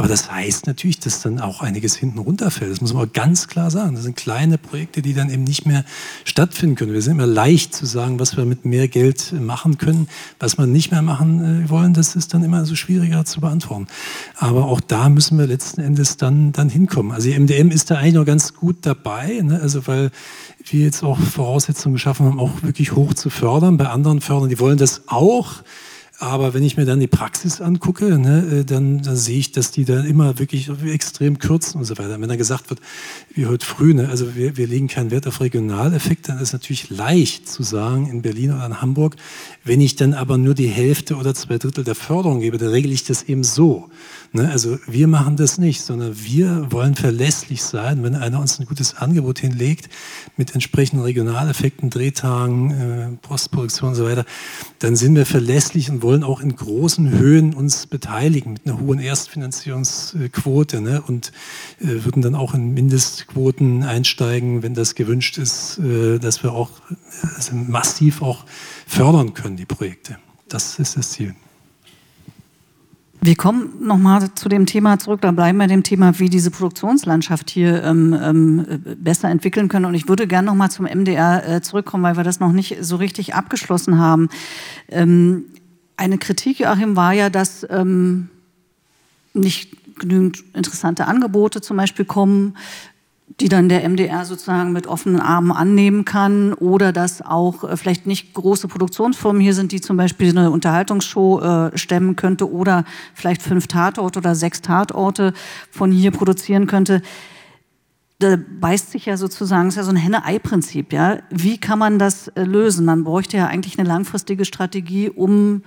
Aber das heißt natürlich, dass dann auch einiges hinten runterfällt. Das muss man ganz klar sagen. Das sind kleine Projekte, die dann eben nicht mehr stattfinden können. Wir sind immer leicht zu sagen, was wir mit mehr Geld machen können. Was wir nicht mehr machen äh, wollen, das ist dann immer so schwieriger zu beantworten. Aber auch da müssen wir letzten Endes dann, dann hinkommen. Also die MDM ist da eigentlich noch ganz gut dabei, ne? also weil wir jetzt auch Voraussetzungen geschaffen haben, auch wirklich hoch zu fördern. Bei anderen Fördern, die wollen das auch. Aber wenn ich mir dann die Praxis angucke, ne, äh, dann, dann sehe ich, dass die dann immer wirklich extrem kürzen und so weiter. Wenn da gesagt wird, wie heute früh, ne, also wir, wir legen keinen Wert auf Regionaleffekt, dann ist natürlich leicht zu sagen in Berlin oder in Hamburg, wenn ich dann aber nur die Hälfte oder zwei Drittel der Förderung gebe, dann regle ich das eben so. Ne? Also wir machen das nicht, sondern wir wollen verlässlich sein, wenn einer uns ein gutes Angebot hinlegt mit entsprechenden Regionaleffekten, Drehtagen, äh, Postproduktion und so weiter, dann sind wir verlässlich und wollen auch in großen Höhen uns beteiligen mit einer hohen Erstfinanzierungsquote ne? und äh, würden dann auch in Mindestquoten einsteigen, wenn das gewünscht ist, äh, dass wir auch also massiv auch fördern können, die Projekte. Das ist das Ziel. Wir kommen nochmal zu dem Thema zurück, da bleiben wir dem Thema, wie diese Produktionslandschaft hier ähm, ähm, besser entwickeln können. Und ich würde gerne nochmal zum MDR äh, zurückkommen, weil wir das noch nicht so richtig abgeschlossen haben. Ähm, eine Kritik, Joachim, war ja, dass ähm, nicht genügend interessante Angebote zum Beispiel kommen, die dann der MDR sozusagen mit offenen Armen annehmen kann oder dass auch äh, vielleicht nicht große Produktionsfirmen hier sind, die zum Beispiel eine Unterhaltungsshow äh, stemmen könnte oder vielleicht fünf Tatorte oder sechs Tatorte von hier produzieren könnte. Da beißt sich ja sozusagen, ist ja so ein Henne-Ei-Prinzip, ja. Wie kann man das äh, lösen? Man bräuchte ja eigentlich eine langfristige Strategie, um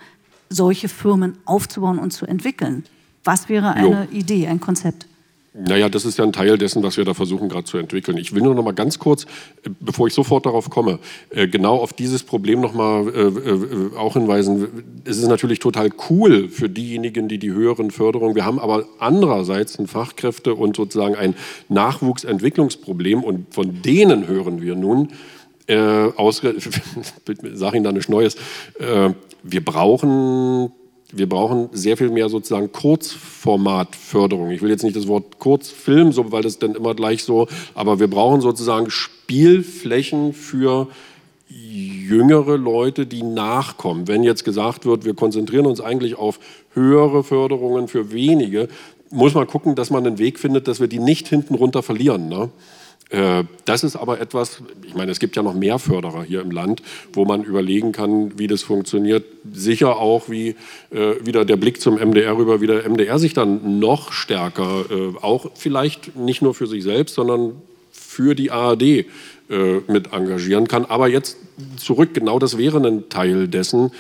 solche Firmen aufzubauen und zu entwickeln. Was wäre eine jo. Idee, ein Konzept? Naja, das ist ja ein Teil dessen, was wir da versuchen gerade zu entwickeln. Ich will nur noch mal ganz kurz, äh, bevor ich sofort darauf komme, äh, genau auf dieses Problem noch mal äh, auch hinweisen. Es ist natürlich total cool für diejenigen, die die höheren Förderungen, wir haben aber andererseits ein Fachkräfte- und sozusagen ein Nachwuchsentwicklungsproblem und von denen hören wir nun, äh, aus, [LAUGHS] sag Ihnen da nichts Neues, äh, wir brauchen wir brauchen sehr viel mehr sozusagen Kurzformatförderung. Ich will jetzt nicht das Wort Kurzfilm, so, weil das dann immer gleich so, aber wir brauchen sozusagen Spielflächen für jüngere Leute, die nachkommen. Wenn jetzt gesagt wird, wir konzentrieren uns eigentlich auf höhere Förderungen für wenige, muss man gucken, dass man einen Weg findet, dass wir die nicht hinten runter verlieren. Ne? Äh, das ist aber etwas, ich meine, es gibt ja noch mehr Förderer hier im Land, wo man überlegen kann, wie das funktioniert. Sicher auch, wie äh, wieder der Blick zum MDR rüber, wie der MDR sich dann noch stärker, äh, auch vielleicht nicht nur für sich selbst, sondern für die ARD äh, mit engagieren kann. Aber jetzt zurück, genau das wäre ein Teil dessen.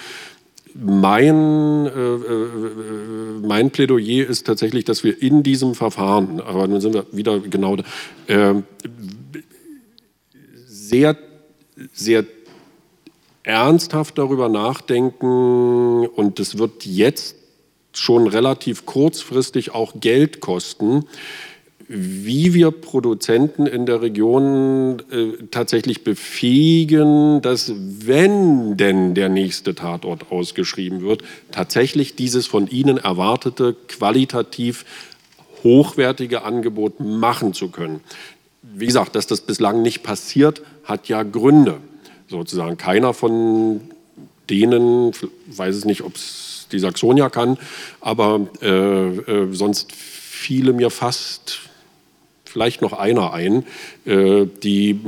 Mein, äh, äh, mein Plädoyer ist tatsächlich, dass wir in diesem Verfahren, aber dann sind wir wieder genau äh, sehr, sehr ernsthaft darüber nachdenken und das wird jetzt schon relativ kurzfristig auch Geld kosten, wie wir Produzenten in der Region äh, tatsächlich befähigen, dass wenn denn der nächste Tatort ausgeschrieben wird, tatsächlich dieses von ihnen erwartete qualitativ hochwertige Angebot machen zu können. Wie gesagt, dass das bislang nicht passiert, hat ja Gründe. Sozusagen keiner von denen, weiß es nicht, ob es die Saxonia kann, aber äh, äh, sonst fiele mir fast vielleicht noch einer ein, äh, die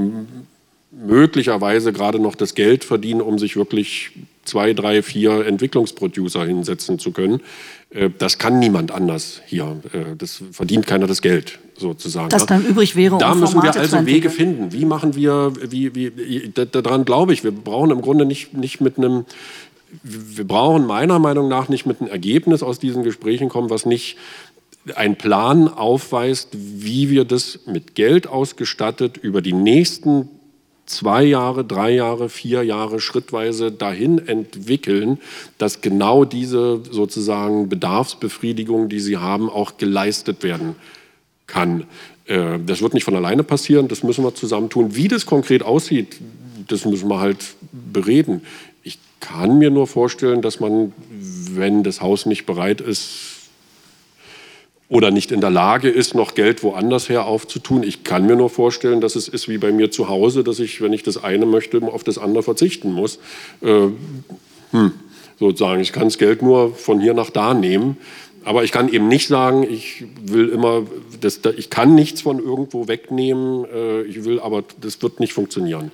möglicherweise gerade noch das Geld verdienen, um sich wirklich zwei, drei, vier Entwicklungsproducer hinsetzen zu können. Äh, das kann niemand anders hier. Äh, das verdient keiner das Geld sozusagen. Das dann übrig wäre. Da um müssen wir also Wege finden. Wie machen wir? Wie, wie, daran glaube ich. Wir brauchen im Grunde nicht, nicht mit einem wir brauchen meiner Meinung nach nicht mit einem Ergebnis aus diesen Gesprächen kommen, was nicht einen Plan aufweist, wie wir das mit Geld ausgestattet über die nächsten zwei Jahre, drei Jahre, vier Jahre schrittweise dahin entwickeln, dass genau diese sozusagen Bedarfsbefriedigung, die sie haben, auch geleistet werden kann. Äh, das wird nicht von alleine passieren, das müssen wir zusammentun. Wie das konkret aussieht, das müssen wir halt bereden. Ich kann mir nur vorstellen, dass man, wenn das Haus nicht bereit ist, oder nicht in der Lage ist, noch Geld woanders her aufzutun. Ich kann mir nur vorstellen, dass es ist wie bei mir zu Hause, dass ich, wenn ich das eine möchte, auf das andere verzichten muss. Äh, hm, sozusagen, ich kann das Geld nur von hier nach da nehmen. Aber ich kann eben nicht sagen, ich will immer, das, ich kann nichts von irgendwo wegnehmen, äh, ich will, aber das wird nicht funktionieren.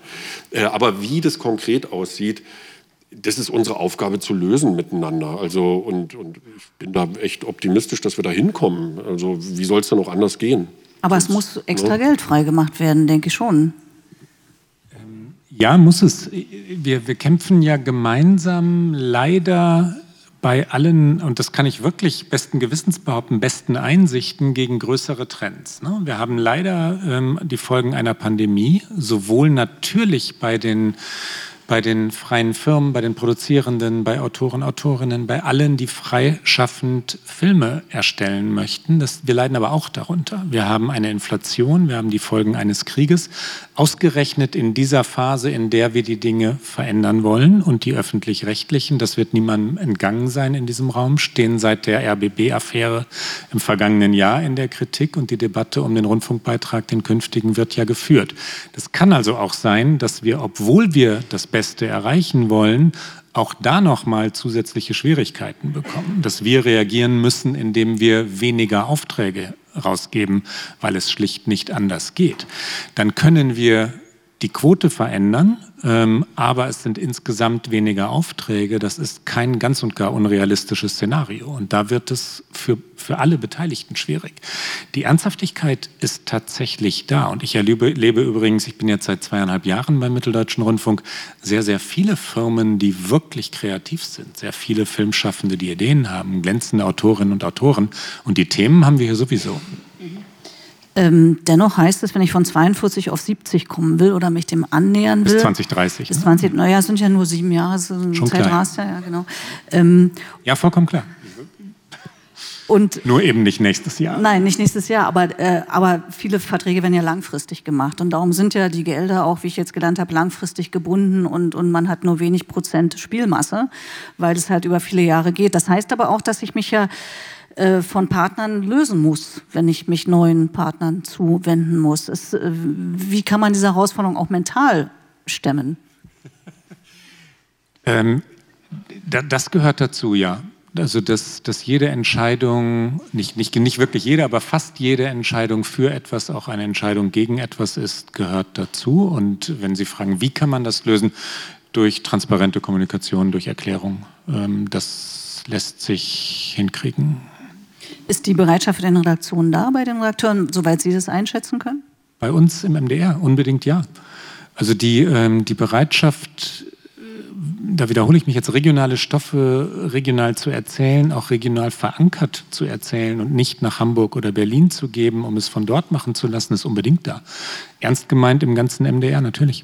Äh, aber wie das konkret aussieht, das ist unsere Aufgabe zu lösen miteinander. Also, und, und ich bin da echt optimistisch, dass wir da hinkommen. Also, wie soll es denn noch anders gehen? Aber es muss extra ja. Geld freigemacht werden, denke ich schon. Ähm, ja, muss es. Wir, wir kämpfen ja gemeinsam leider bei allen, und das kann ich wirklich besten Gewissens behaupten, besten Einsichten gegen größere Trends. Ne? Wir haben leider ähm, die Folgen einer Pandemie, sowohl natürlich bei den bei den freien Firmen, bei den Produzierenden, bei Autoren, Autorinnen, bei allen, die freischaffend Filme erstellen möchten. Das, wir leiden aber auch darunter. Wir haben eine Inflation, wir haben die Folgen eines Krieges, ausgerechnet in dieser Phase, in der wir die Dinge verändern wollen. Und die öffentlich-rechtlichen, das wird niemandem entgangen sein in diesem Raum, stehen seit der RBB-Affäre im vergangenen Jahr in der Kritik und die Debatte um den Rundfunkbeitrag, den künftigen, wird ja geführt. Das kann also auch sein, dass wir, obwohl wir das Beste Beste erreichen wollen, auch da nochmal zusätzliche Schwierigkeiten bekommen, dass wir reagieren müssen, indem wir weniger Aufträge rausgeben, weil es schlicht nicht anders geht. Dann können wir die Quote verändern, ähm, aber es sind insgesamt weniger Aufträge. Das ist kein ganz und gar unrealistisches Szenario. Und da wird es für, für alle Beteiligten schwierig. Die Ernsthaftigkeit ist tatsächlich da. Und ich erlebe lebe übrigens, ich bin jetzt seit zweieinhalb Jahren beim Mitteldeutschen Rundfunk, sehr, sehr viele Firmen, die wirklich kreativ sind. Sehr viele Filmschaffende, die Ideen haben, glänzende Autorinnen und Autoren. Und die Themen haben wir hier sowieso. Ähm, dennoch heißt es, wenn ich von 42 auf 70 kommen will oder mich dem annähern will. Bis 2030. Bis 20, ne? naja, es sind ja nur sieben Jahre, so ein Schon Zeitraster, ja, genau. Ähm, ja, vollkommen klar. Und Nur eben nicht nächstes Jahr. Nein, nicht nächstes Jahr, aber, äh, aber viele Verträge werden ja langfristig gemacht. Und darum sind ja die Gelder auch, wie ich jetzt gelernt habe, langfristig gebunden und, und man hat nur wenig Prozent Spielmasse, weil es halt über viele Jahre geht. Das heißt aber auch, dass ich mich ja äh, von Partnern lösen muss, wenn ich mich neuen Partnern zuwenden muss. Es, äh, wie kann man diese Herausforderung auch mental stemmen? [LAUGHS] Ähm, das gehört dazu, ja. Also, dass, dass jede Entscheidung, nicht, nicht, nicht wirklich jede, aber fast jede Entscheidung für etwas auch eine Entscheidung gegen etwas ist, gehört dazu. Und wenn Sie fragen, wie kann man das lösen? Durch transparente Kommunikation, durch Erklärung. Ähm, das lässt sich hinkriegen. Ist die Bereitschaft in den Redaktionen da bei den Redakteuren, soweit Sie das einschätzen können? Bei uns im MDR unbedingt ja. Also die, ähm, die Bereitschaft, da wiederhole ich mich jetzt, regionale Stoffe regional zu erzählen, auch regional verankert zu erzählen und nicht nach Hamburg oder Berlin zu geben, um es von dort machen zu lassen, ist unbedingt da. Ernst gemeint im ganzen MDR natürlich.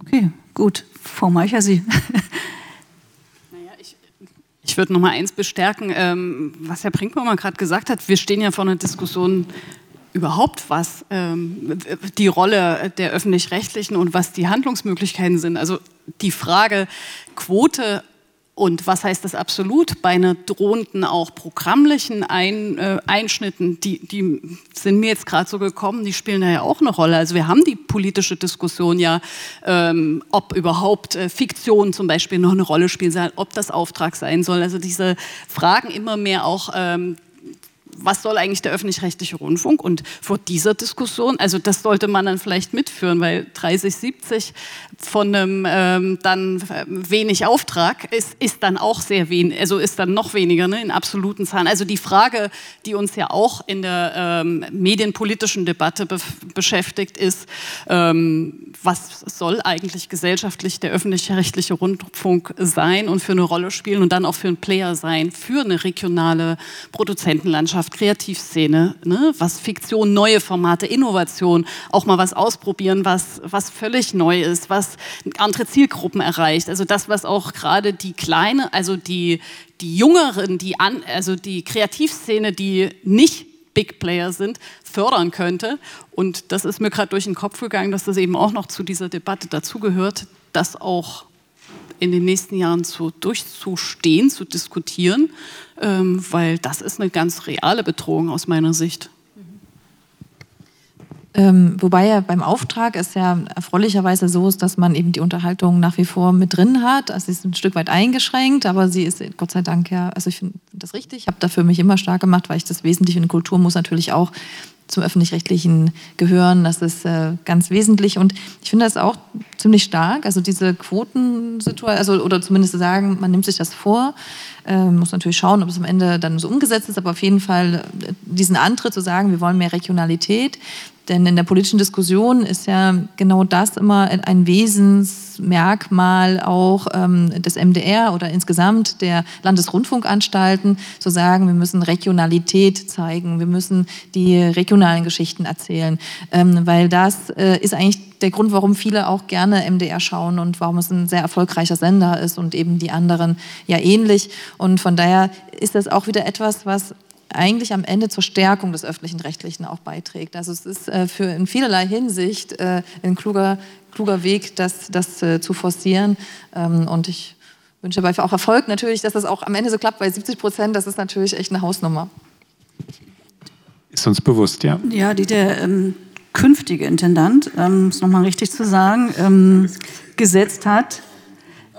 Okay, gut. Frau Meicher, Sie. Ich würde noch mal eins bestärken, ähm, was Herr Brinkmann gerade gesagt hat. Wir stehen ja vor einer Diskussion überhaupt was ähm, die Rolle der öffentlich-rechtlichen und was die Handlungsmöglichkeiten sind. Also die Frage Quote und was heißt das absolut bei einer drohenden auch programmlichen Ein, äh, Einschnitten, die, die sind mir jetzt gerade so gekommen, die spielen da ja auch eine Rolle. Also wir haben die politische Diskussion ja, ähm, ob überhaupt äh, Fiktion zum Beispiel noch eine Rolle spielen soll, ob das Auftrag sein soll. Also diese Fragen immer mehr auch ähm, was soll eigentlich der öffentlich-rechtliche Rundfunk? Und vor dieser Diskussion, also das sollte man dann vielleicht mitführen, weil 30, 70 von einem ähm, dann äh, wenig Auftrag ist, ist dann auch sehr wenig, also ist dann noch weniger ne, in absoluten Zahlen. Also die Frage, die uns ja auch in der ähm, medienpolitischen Debatte be beschäftigt, ist, ähm, was soll eigentlich gesellschaftlich der öffentlich-rechtliche Rundfunk sein und für eine Rolle spielen und dann auch für einen Player sein, für eine regionale Produzentenlandschaft, Kreativszene, ne? was Fiktion, neue Formate, Innovation, auch mal was ausprobieren, was, was völlig neu ist, was andere Zielgruppen erreicht. Also das, was auch gerade die kleine, also die, die Jüngeren, die an, also die Kreativszene, die nicht Big Player sind, fördern könnte. Und das ist mir gerade durch den Kopf gegangen, dass das eben auch noch zu dieser Debatte dazugehört, das auch in den nächsten Jahren zu, durchzustehen, zu diskutieren, ähm, weil das ist eine ganz reale Bedrohung aus meiner Sicht. Ähm, wobei ja beim Auftrag es ja erfreulicherweise so ist, dass man eben die Unterhaltung nach wie vor mit drin hat. Also sie ist ein Stück weit eingeschränkt, aber sie ist Gott sei Dank ja, also ich finde das richtig. Ich habe dafür mich immer stark gemacht, weil ich das Wesentliche in Kultur muss natürlich auch zum öffentlich-rechtlichen gehören. Das ist äh, ganz wesentlich und ich finde das auch ziemlich stark. Also diese Quotensituation, also, oder zumindest sagen, man nimmt sich das vor, äh, muss natürlich schauen, ob es am Ende dann so umgesetzt ist, aber auf jeden Fall äh, diesen Antritt zu sagen, wir wollen mehr Regionalität, denn in der politischen Diskussion ist ja genau das immer ein Wesensmerkmal auch ähm, des MDR oder insgesamt der Landesrundfunkanstalten, zu sagen, wir müssen Regionalität zeigen, wir müssen die regionalen Geschichten erzählen, ähm, weil das äh, ist eigentlich der Grund, warum viele auch gerne MDR schauen und warum es ein sehr erfolgreicher Sender ist und eben die anderen ja ähnlich. Und von daher ist das auch wieder etwas, was eigentlich am Ende zur Stärkung des öffentlichen Rechtlichen auch beiträgt. Also es ist äh, für in vielerlei Hinsicht äh, ein kluger, kluger Weg, das, das äh, zu forcieren. Ähm, und ich wünsche dabei auch Erfolg natürlich, dass das auch am Ende so klappt, weil 70 Prozent, das ist natürlich echt eine Hausnummer. Ist uns bewusst, ja. Ja, die der ähm, künftige Intendant, ähm, ist nochmal richtig zu sagen, ähm, gesetzt hat.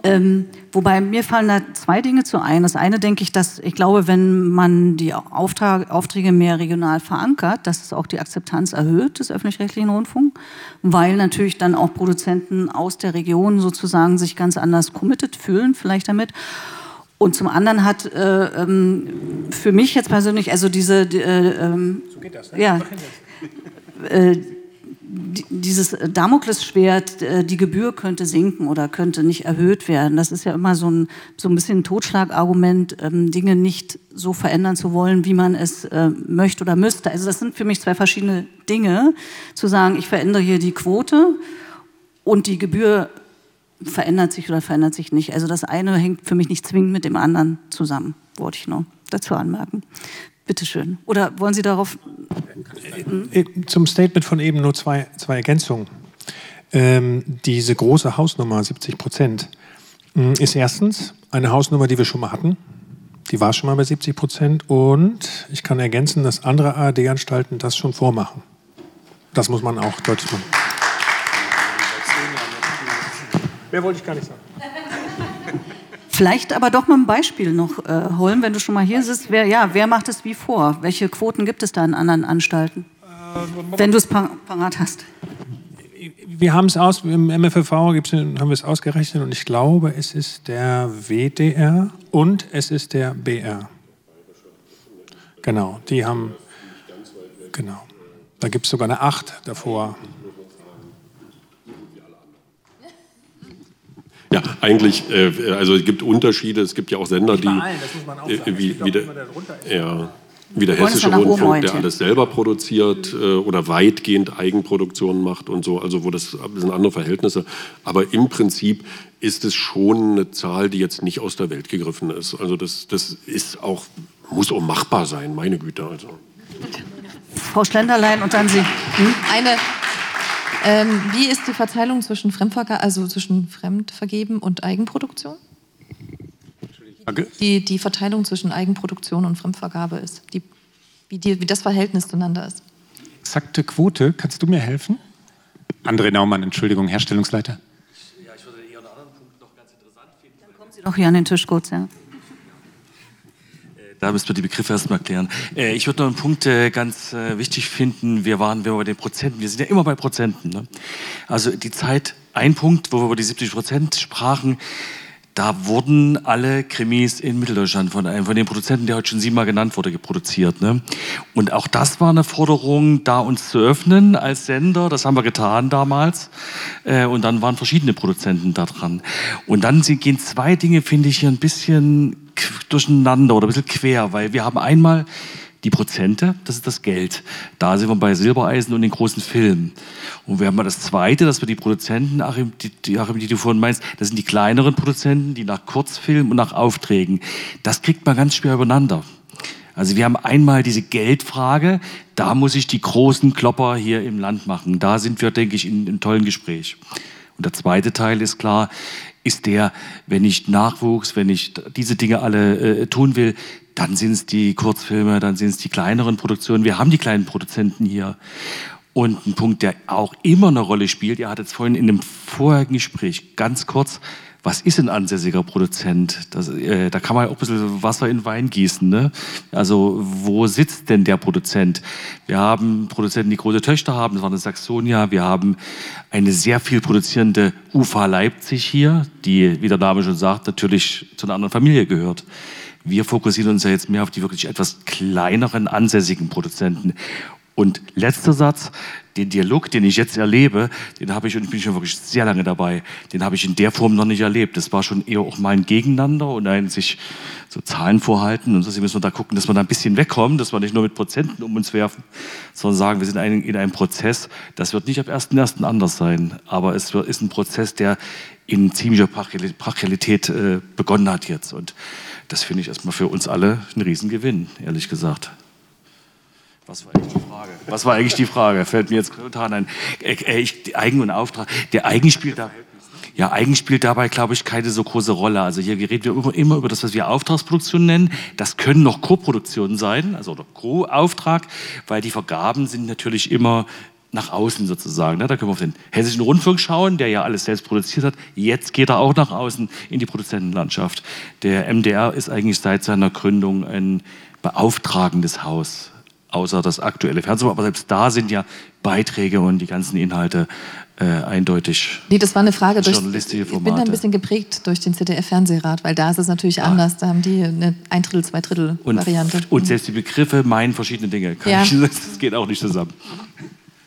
Ähm, Wobei mir fallen da zwei Dinge zu ein. Das eine denke ich, dass ich glaube, wenn man die Auftrag, Aufträge mehr regional verankert, dass es auch die Akzeptanz erhöht des öffentlich-rechtlichen Rundfunks, weil natürlich dann auch Produzenten aus der Region sozusagen sich ganz anders committed fühlen, vielleicht damit. Und zum anderen hat äh, ähm, für mich jetzt persönlich, also diese, äh, ähm, so geht das, ne? ja, äh, dieses Damoklesschwert, äh, die Gebühr könnte sinken oder könnte nicht erhöht werden. Das ist ja immer so ein, so ein bisschen ein Totschlagargument, ähm, Dinge nicht so verändern zu wollen, wie man es äh, möchte oder müsste. Also das sind für mich zwei verschiedene Dinge, zu sagen, ich verändere hier die Quote und die Gebühr verändert sich oder verändert sich nicht. Also das eine hängt für mich nicht zwingend mit dem anderen zusammen, wollte ich noch dazu anmerken. Bitte schön. Oder wollen Sie darauf? Äh, zum Statement von eben nur zwei, zwei Ergänzungen. Ähm, diese große Hausnummer, 70 Prozent, mm, ist erstens eine Hausnummer, die wir schon mal hatten. Die war schon mal bei 70 Prozent. Und ich kann ergänzen, dass andere ARD-Anstalten das schon vormachen. Das muss man auch deutlich machen. Mehr wollte ich gar nicht sagen. Vielleicht aber doch mal ein Beispiel noch äh, holen, wenn du schon mal hier sitzt. Wer, ja, wer macht es wie vor? Welche Quoten gibt es da in anderen Anstalten? Äh, wenn du es parat hast. Wir haben es aus, im MFV haben wir es ausgerechnet und ich glaube, es ist der WDR und es ist der BR. Genau, die haben, genau. Da gibt es sogar eine 8 davor. Ja, eigentlich, äh, also es gibt Unterschiede. Es gibt ja auch Sender, die äh, wie, wie, der, ja, wie der Hessische Rundfunk, der alles selber produziert äh, oder weitgehend Eigenproduktionen macht und so. Also wo das, das sind andere Verhältnisse. Aber im Prinzip ist es schon eine Zahl, die jetzt nicht aus der Welt gegriffen ist. Also das, das ist auch, muss auch machbar sein, meine Güte. Also. Frau Schlenderlein und dann Sie. Hm? Eine, ähm, wie ist die Verteilung zwischen Fremdvergabe, also zwischen Fremdvergeben und Eigenproduktion? Die, die Verteilung zwischen Eigenproduktion und Fremdvergabe ist, die, wie, die, wie das Verhältnis zueinander ist. Exakte Quote, kannst du mir helfen? André Naumann, Entschuldigung, Herstellungsleiter. Ja, ich würde eher einen anderen Punkt noch ganz interessant finden. Dann kommen Sie doch hier an den Tisch kurz, ja. Da müssen wir die Begriffe erstmal klären. Äh, ich würde noch einen Punkt äh, ganz äh, wichtig finden. Wir waren, wir bei den Prozenten. Wir sind ja immer bei Prozenten. Ne? Also die Zeit, ein Punkt, wo wir über die 70 Prozent sprachen, da wurden alle Krimis in Mitteldeutschland von einem von den Produzenten, der heute schon siebenmal genannt wurde, geproduziert. Ne? Und auch das war eine Forderung, da uns zu öffnen als Sender. Das haben wir getan damals. Äh, und dann waren verschiedene Produzenten da dran. Und dann gehen zwei Dinge, finde ich, hier ein bisschen durcheinander oder ein bisschen quer, weil wir haben einmal die Prozente, das ist das Geld. Da sind wir bei Silbereisen und den großen Filmen. Und wir haben mal das Zweite, dass wir die Produzenten, Achim, die, die, Achim, die du vorhin meinst, das sind die kleineren Produzenten, die nach Kurzfilmen und nach Aufträgen. Das kriegt man ganz schwer übereinander. Also wir haben einmal diese Geldfrage, da muss ich die großen Klopper hier im Land machen. Da sind wir, denke ich, in einem tollen Gespräch. Und der zweite Teil ist klar, ist der, wenn ich Nachwuchs, wenn ich diese Dinge alle äh, tun will, dann sind es die Kurzfilme, dann sind es die kleineren Produktionen. Wir haben die kleinen Produzenten hier. Und ein Punkt, der auch immer eine Rolle spielt, ihr hattet es vorhin in dem vorherigen Gespräch ganz kurz was ist ein ansässiger Produzent? Das, äh, da kann man auch ein bisschen Wasser in Wein gießen. Ne? Also wo sitzt denn der Produzent? Wir haben Produzenten, die große Töchter haben, das war eine Saxonia. Wir haben eine sehr viel produzierende UFA Leipzig hier, die, wie der Name schon sagt, natürlich zu einer anderen Familie gehört. Wir fokussieren uns ja jetzt mehr auf die wirklich etwas kleineren ansässigen Produzenten. Und letzter Satz, den Dialog, den ich jetzt erlebe, den habe ich, und ich bin schon wirklich sehr lange dabei, den habe ich in der Form noch nicht erlebt. Das war schon eher auch mal ein Gegeneinander und ein sich so Zahlen vorhalten. Und deswegen müssen wir da gucken, dass wir da ein bisschen wegkommen, dass wir nicht nur mit Prozenten um uns werfen, sondern sagen, wir sind in einem Prozess. Das wird nicht ab 1.1. anders sein, aber es ist ein Prozess, der in ziemlicher Brachialität äh, begonnen hat jetzt. Und das finde ich erstmal für uns alle ein Riesengewinn, ehrlich gesagt. Was war eigentlich die Frage? Was war eigentlich die Frage? Fällt mir jetzt spontan ein. Äh, äh, ich, Eigen und Auftrag. Der Eigen spielt da. Ja, Eigen spielt dabei, glaube ich, keine so große Rolle. Also hier reden wir immer, über das, was wir Auftragsproduktion nennen. Das können noch Co-Produktionen sein, also Co-Auftrag, weil die Vergaben sind natürlich immer nach außen sozusagen. Ne? Da können wir auf den Hessischen Rundfunk schauen, der ja alles selbst produziert hat. Jetzt geht er auch nach außen in die Produzentenlandschaft. Der MDR ist eigentlich seit seiner Gründung ein beauftragendes Haus außer das aktuelle Fernsehen. Aber selbst da sind ja Beiträge und die ganzen Inhalte äh, eindeutig. Nee, das war eine Frage durch. Ich bin da ein bisschen geprägt durch den ZDF-Fernsehrat, weil da ist es natürlich ah. anders. Da haben die eine Ein Drittel, Zwei Drittel Variante. Und, und selbst die Begriffe meinen verschiedene Dinge. Ja. Ich, [LAUGHS] das geht auch nicht zusammen.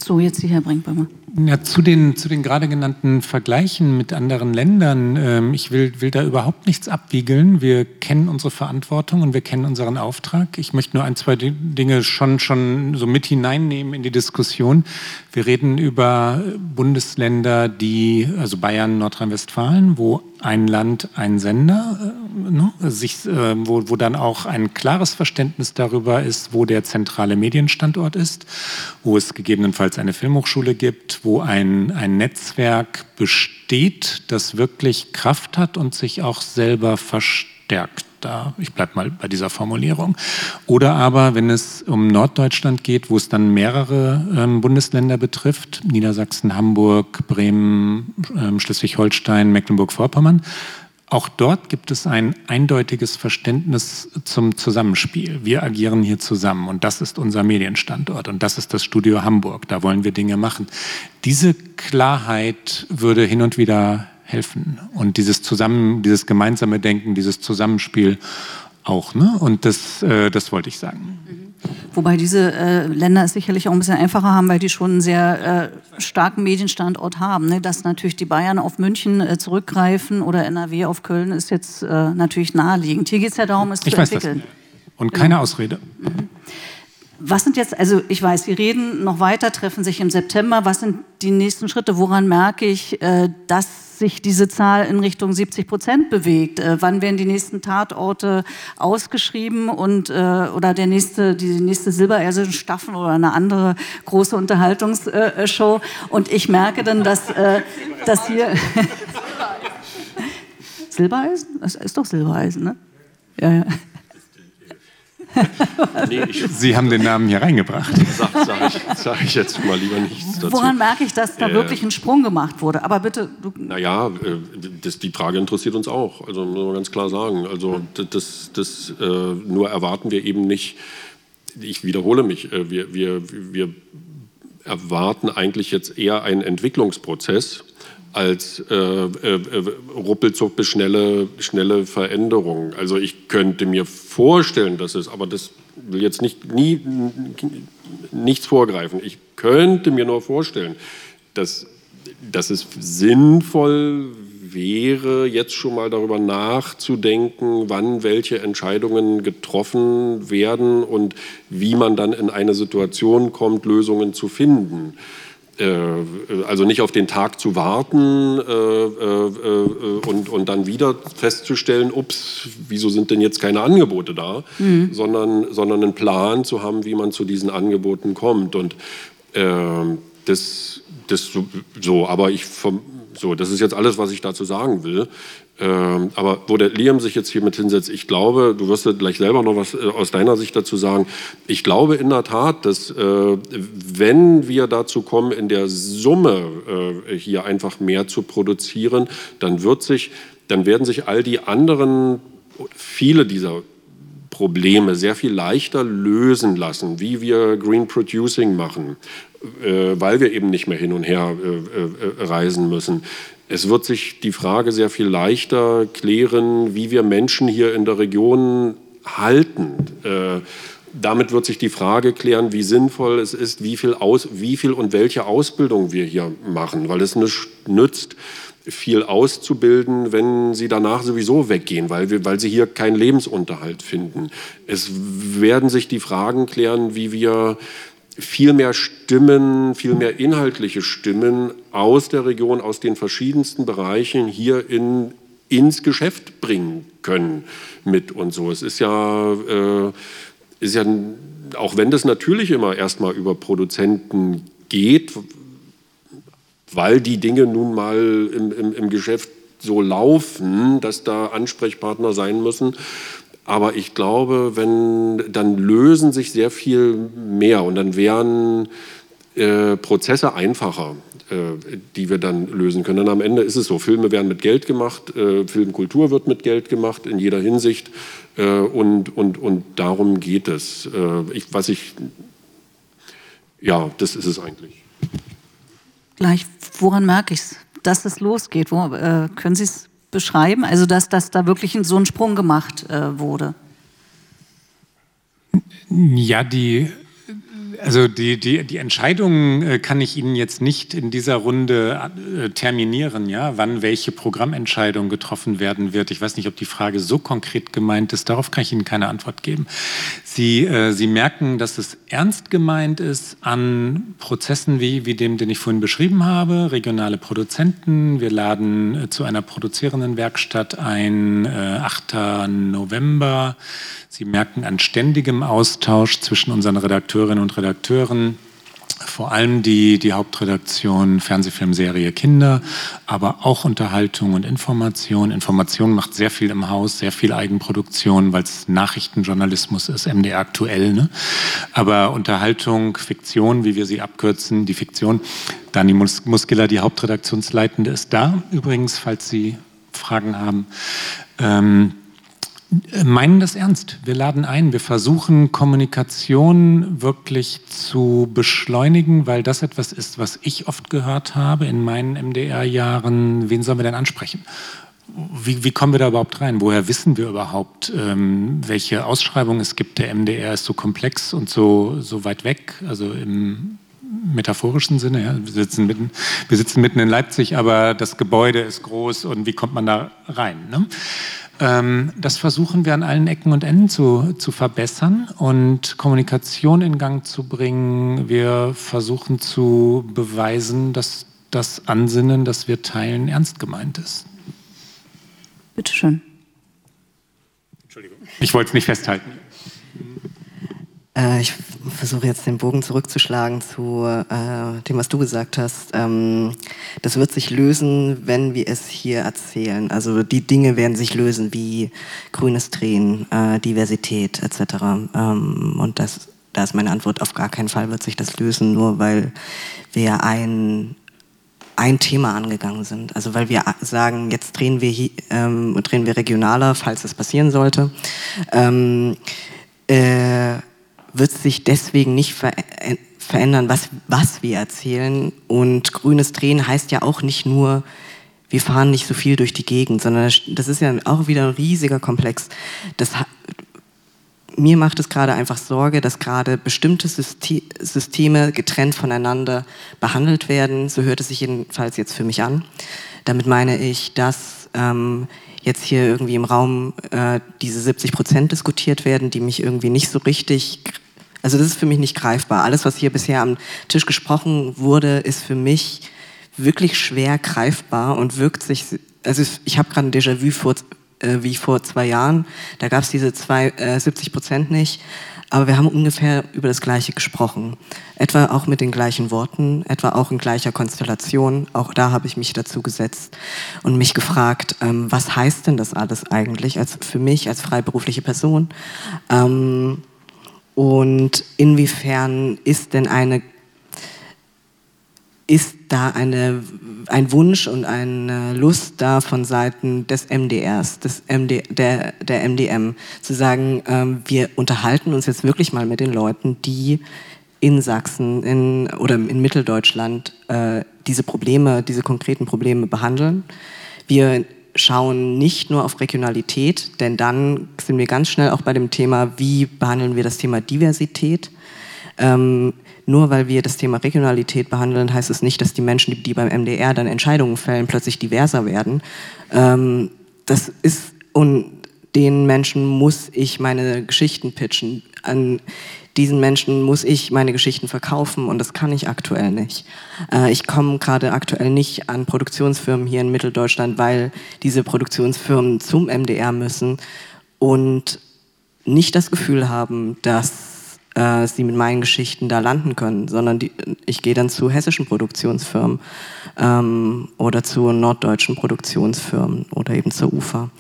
So, jetzt Herr Brinkbäumer. Ja, zu den, zu den gerade genannten Vergleichen mit anderen Ländern, ähm, ich will, will da überhaupt nichts abwiegeln. Wir kennen unsere Verantwortung und wir kennen unseren Auftrag. Ich möchte nur ein, zwei Dinge schon, schon so mit hineinnehmen in die Diskussion. Wir reden über Bundesländer, die, also Bayern, Nordrhein-Westfalen, wo ein Land, ein Sender, äh, ne, sich, äh, wo, wo dann auch ein klares Verständnis darüber ist, wo der zentrale Medienstandort ist, wo es gegebenenfalls eine Filmhochschule gibt, wo ein, ein Netzwerk besteht, das wirklich Kraft hat und sich auch selber versteht stärkt. Da, ich bleibe mal bei dieser Formulierung. Oder aber, wenn es um Norddeutschland geht, wo es dann mehrere ähm, Bundesländer betrifft, Niedersachsen, Hamburg, Bremen, ähm, Schleswig-Holstein, Mecklenburg-Vorpommern, auch dort gibt es ein eindeutiges Verständnis zum Zusammenspiel. Wir agieren hier zusammen und das ist unser Medienstandort und das ist das Studio Hamburg. Da wollen wir Dinge machen. Diese Klarheit würde hin und wieder helfen und dieses zusammen, dieses gemeinsame Denken, dieses Zusammenspiel auch. Ne? Und das, äh, das wollte ich sagen. Wobei diese äh, Länder es sicherlich auch ein bisschen einfacher haben, weil die schon einen sehr äh, starken Medienstandort haben. Ne? Dass natürlich die Bayern auf München äh, zurückgreifen oder NRW auf Köln ist jetzt äh, natürlich naheliegend. Hier geht es ja darum, es ich zu weiß entwickeln. Das. Und keine genau. Ausrede. Mhm. Was sind jetzt, also ich weiß, wir reden noch weiter, treffen sich im September. Was sind die nächsten Schritte? Woran merke ich, äh, dass sich diese Zahl in Richtung 70 Prozent bewegt? Äh, wann werden die nächsten Tatorte ausgeschrieben und äh, oder der nächste, die nächste Silbereisen Staffel oder eine andere große Unterhaltungsshow? Und ich merke dann, dass, dass hier [LAUGHS] Silbereisen? Das ist doch Silbereisen, ne? Ja, ja. [LAUGHS] nee, Sie haben den Namen hier reingebracht. Sag, sag, ich, sag ich jetzt mal lieber nichts dazu. Woran merke ich, dass da äh, wirklich ein Sprung gemacht wurde? Aber bitte. Du naja, äh, das, die Frage interessiert uns auch. Also muss man ganz klar sagen. Also das, das äh, nur erwarten wir eben nicht. Ich wiederhole mich. Äh, wir, wir, wir erwarten eigentlich jetzt eher einen Entwicklungsprozess als äh, äh, ruppelzuck bis schnelle, schnelle Veränderungen. Also ich könnte mir vorstellen, dass es, aber das will jetzt nicht, nie, nichts vorgreifen. Ich könnte mir nur vorstellen, dass, dass es sinnvoll wäre, jetzt schon mal darüber nachzudenken, wann welche Entscheidungen getroffen werden und wie man dann in eine Situation kommt, Lösungen zu finden. Äh, also nicht auf den Tag zu warten äh, äh, und, und dann wieder festzustellen, ups, wieso sind denn jetzt keine Angebote da, mhm. sondern, sondern einen Plan zu haben, wie man zu diesen Angeboten kommt. Und das, das so, aber ich so, das ist jetzt alles, was ich dazu sagen will. Ähm, aber wo der Liam sich jetzt hier mit hinsetzt, ich glaube, du wirst gleich selber noch was äh, aus deiner Sicht dazu sagen. Ich glaube in der Tat, dass äh, wenn wir dazu kommen, in der Summe äh, hier einfach mehr zu produzieren, dann wird sich, dann werden sich all die anderen, viele dieser Probleme sehr viel leichter lösen lassen, wie wir Green Producing machen, äh, weil wir eben nicht mehr hin und her äh, äh, reisen müssen es wird sich die Frage sehr viel leichter klären, wie wir Menschen hier in der Region halten. Damit wird sich die Frage klären, wie sinnvoll es ist, wie viel, aus, wie viel und welche Ausbildung wir hier machen, weil es nicht nützt, viel auszubilden, wenn sie danach sowieso weggehen, weil, weil sie hier keinen Lebensunterhalt finden. Es werden sich die Fragen klären, wie wir viel mehr Stimmen, viel mehr inhaltliche Stimmen aus der Region, aus den verschiedensten Bereichen hier in, ins Geschäft bringen können mit und so. Es ist ja, äh, ist ja, auch wenn das natürlich immer erstmal über Produzenten geht, weil die Dinge nun mal im, im, im Geschäft so laufen, dass da Ansprechpartner sein müssen, aber ich glaube, wenn, dann lösen sich sehr viel mehr und dann wären äh, Prozesse einfacher, äh, die wir dann lösen können. Denn am Ende ist es so, Filme werden mit Geld gemacht, äh, Filmkultur wird mit Geld gemacht in jeder Hinsicht äh, und, und, und darum geht es. Äh, ich, was ich, ja, das ist es eigentlich. Gleich, woran merke ich es, dass es losgeht? Wo, äh, können Sie es beschreiben? Also, dass, dass da wirklich so ein Sprung gemacht äh, wurde? Ja, die also die, die, die Entscheidung äh, kann ich Ihnen jetzt nicht in dieser Runde äh, terminieren, ja, wann welche Programmentscheidung getroffen werden wird. Ich weiß nicht, ob die Frage so konkret gemeint ist. Darauf kann ich Ihnen keine Antwort geben. Sie, äh, Sie merken, dass es ernst gemeint ist an Prozessen wie, wie dem, den ich vorhin beschrieben habe, regionale Produzenten. Wir laden zu einer produzierenden Werkstatt ein, 8. November. Sie merken an ständigem Austausch zwischen unseren Redakteurinnen und Redakteuren vor allem die, die Hauptredaktion Fernsehfilmserie Kinder, aber auch Unterhaltung und Information. Information macht sehr viel im Haus, sehr viel Eigenproduktion, weil es Nachrichtenjournalismus ist, MDR aktuell. Ne? Aber Unterhaltung, Fiktion, wie wir sie abkürzen, die Fiktion. Dani Mus Muskela, die Hauptredaktionsleitende, ist da übrigens, falls Sie Fragen haben. Ähm, meinen das ernst. Wir laden ein. Wir versuchen Kommunikation wirklich zu beschleunigen, weil das etwas ist, was ich oft gehört habe in meinen MDR-Jahren. Wen sollen wir denn ansprechen? Wie, wie, kommen wir da überhaupt rein? Woher wissen wir überhaupt, ähm, welche Ausschreibungen es gibt? Der MDR ist so komplex und so, so weit weg, also im metaphorischen Sinne. Ja. Wir, sitzen mitten, wir sitzen mitten in Leipzig, aber das Gebäude ist groß und wie kommt man da rein? Ne? Ähm, das versuchen wir an allen Ecken und Enden zu, zu verbessern und Kommunikation in Gang zu bringen. Wir versuchen zu beweisen, dass das Ansinnen, das wir teilen, ernst gemeint ist. Bitte schön. Entschuldigung. Ich wollte es nicht festhalten. Äh, ich versuche jetzt den Bogen zurückzuschlagen zu äh, dem, was du gesagt hast. Ähm, das wird sich lösen, wenn wir es hier erzählen. Also die Dinge werden sich lösen, wie grünes Drehen, äh, Diversität etc. Ähm, und das, da ist meine Antwort, auf gar keinen Fall wird sich das lösen, nur weil wir ein ein Thema angegangen sind. Also weil wir sagen, jetzt drehen wir, ähm, drehen wir regionaler, falls es passieren sollte. Ähm, äh, wird sich deswegen nicht äh, verändern, was, was wir erzählen. Und grünes Drehen heißt ja auch nicht nur, wir fahren nicht so viel durch die Gegend, sondern das ist ja auch wieder ein riesiger Komplex. Das, mir macht es gerade einfach Sorge, dass gerade bestimmte Systeme getrennt voneinander behandelt werden. So hört es sich jedenfalls jetzt für mich an. Damit meine ich, dass ähm, jetzt hier irgendwie im Raum äh, diese 70 Prozent diskutiert werden, die mich irgendwie nicht so richtig also das ist für mich nicht greifbar. Alles, was hier bisher am Tisch gesprochen wurde, ist für mich wirklich schwer greifbar und wirkt sich, also ich habe gerade ein Déjà-vu vor, äh, wie vor zwei Jahren, da gab es diese zwei, äh, 70 Prozent nicht, aber wir haben ungefähr über das Gleiche gesprochen. Etwa auch mit den gleichen Worten, etwa auch in gleicher Konstellation. Auch da habe ich mich dazu gesetzt und mich gefragt, ähm, was heißt denn das alles eigentlich als, für mich als freiberufliche Person? Ähm, und inwiefern ist denn eine, ist da eine, ein Wunsch und eine Lust da von Seiten des MDRs, des MD, der, der MDM, zu sagen, ähm, wir unterhalten uns jetzt wirklich mal mit den Leuten, die in Sachsen in, oder in Mitteldeutschland äh, diese Probleme, diese konkreten Probleme behandeln. Wir schauen nicht nur auf Regionalität, denn dann sind wir ganz schnell auch bei dem Thema, wie behandeln wir das Thema Diversität. Ähm, nur weil wir das Thema Regionalität behandeln, heißt es nicht, dass die Menschen, die beim MDR dann Entscheidungen fällen, plötzlich diverser werden. Ähm, das ist, und den Menschen muss ich meine Geschichten pitchen. An diesen Menschen muss ich meine Geschichten verkaufen und das kann ich aktuell nicht. Äh, ich komme gerade aktuell nicht an Produktionsfirmen hier in Mitteldeutschland, weil diese Produktionsfirmen zum MDR müssen und nicht das Gefühl haben, dass äh, sie mit meinen Geschichten da landen können, sondern die, ich gehe dann zu hessischen Produktionsfirmen ähm, oder zu norddeutschen Produktionsfirmen oder eben zur UFA.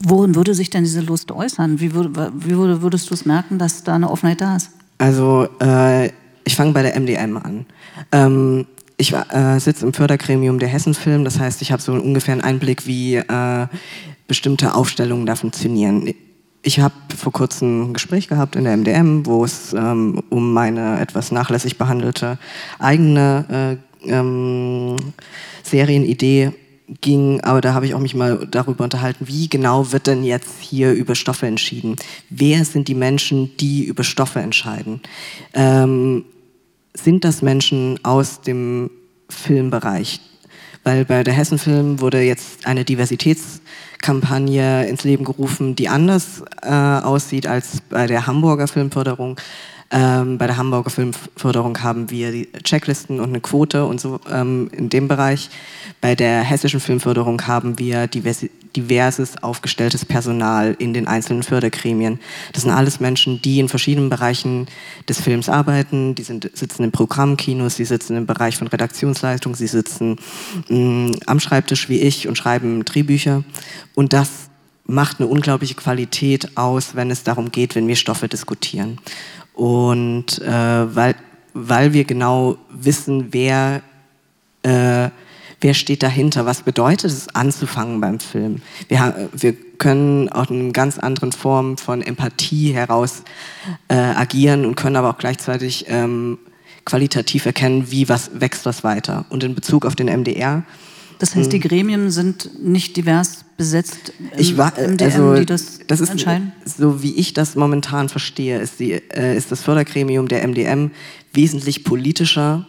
Worin würde sich denn diese Lust äußern? Wie, würde, wie würde, würdest du es merken, dass da eine Offenheit da ist? Also, äh, ich fange bei der MDM an. Ähm, ich äh, sitze im Fördergremium der Hessenfilm, das heißt, ich habe so ungefähr einen Einblick, wie äh, bestimmte Aufstellungen da funktionieren. Ich habe vor kurzem ein Gespräch gehabt in der MDM, wo es ähm, um meine etwas nachlässig behandelte eigene äh, ähm, Serienidee ging, aber da habe ich auch mich mal darüber unterhalten, wie genau wird denn jetzt hier über Stoffe entschieden? Wer sind die Menschen, die über Stoffe entscheiden? Ähm, sind das Menschen aus dem Filmbereich? Weil bei der Hessenfilm wurde jetzt eine Diversitätskampagne ins Leben gerufen, die anders äh, aussieht als bei der Hamburger Filmförderung. Ähm, bei der Hamburger Filmförderung haben wir die Checklisten und eine Quote und so ähm, in dem Bereich. Bei der hessischen Filmförderung haben wir diversi diverses aufgestelltes Personal in den einzelnen Fördergremien. Das sind alles Menschen, die in verschiedenen Bereichen des Films arbeiten. Die sind, sitzen in Programmkinos, sie sitzen im Bereich von Redaktionsleistung, sie sitzen mh, mm, am Schreibtisch wie ich und schreiben Drehbücher. Und das macht eine unglaubliche Qualität aus, wenn es darum geht, wenn wir Stoffe diskutieren. Und äh, weil, weil wir genau wissen, wer, äh, wer steht dahinter, was bedeutet es, anzufangen beim Film. Wir, wir können auch in einer ganz anderen Form von Empathie heraus äh, agieren und können aber auch gleichzeitig ähm, qualitativ erkennen, wie was wächst was weiter. Und in Bezug auf den MDR das heißt, die hm. Gremien sind nicht divers besetzt im, ich war, im DM, also, die das, das ist, entscheiden? So wie ich das momentan verstehe, ist, die, äh, ist das Fördergremium der MDM wesentlich politischer,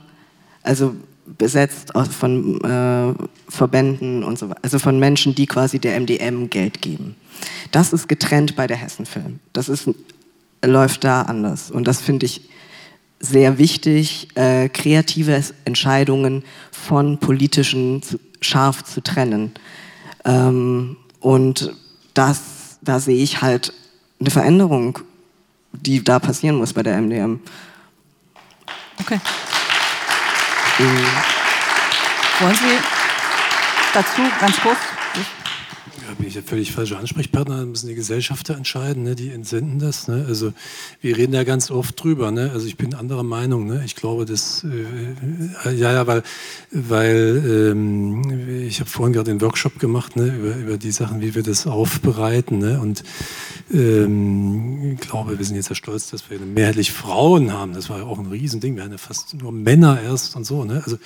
also besetzt von äh, Verbänden und so weiter, also von Menschen, die quasi der MDM Geld geben. Das ist getrennt bei der Hessenfilm. Das ist, läuft da anders. Und das finde ich sehr wichtig, äh, kreative Entscheidungen von politischen zu, scharf zu trennen. Ähm, und das, da sehe ich halt eine Veränderung, die da passieren muss bei der MDM. Okay. Mhm. Wollen Sie dazu ganz kurz bin ich der völlig falsche Ansprechpartner, müssen die Gesellschafter entscheiden, ne? die entsenden das. Ne? Also wir reden ja ganz oft drüber. Ne? Also ich bin anderer Meinung. Ne? Ich glaube, dass äh, ja, ja, weil, weil ähm, ich habe vorhin gerade den Workshop gemacht ne? über, über die Sachen, wie wir das aufbereiten. Ne? Und ähm, ich glaube, wir sind jetzt ja stolz, dass wir mehrheitlich Frauen haben. Das war ja auch ein Riesending. Wir hatten ja fast nur Männer erst und so. Ne? Also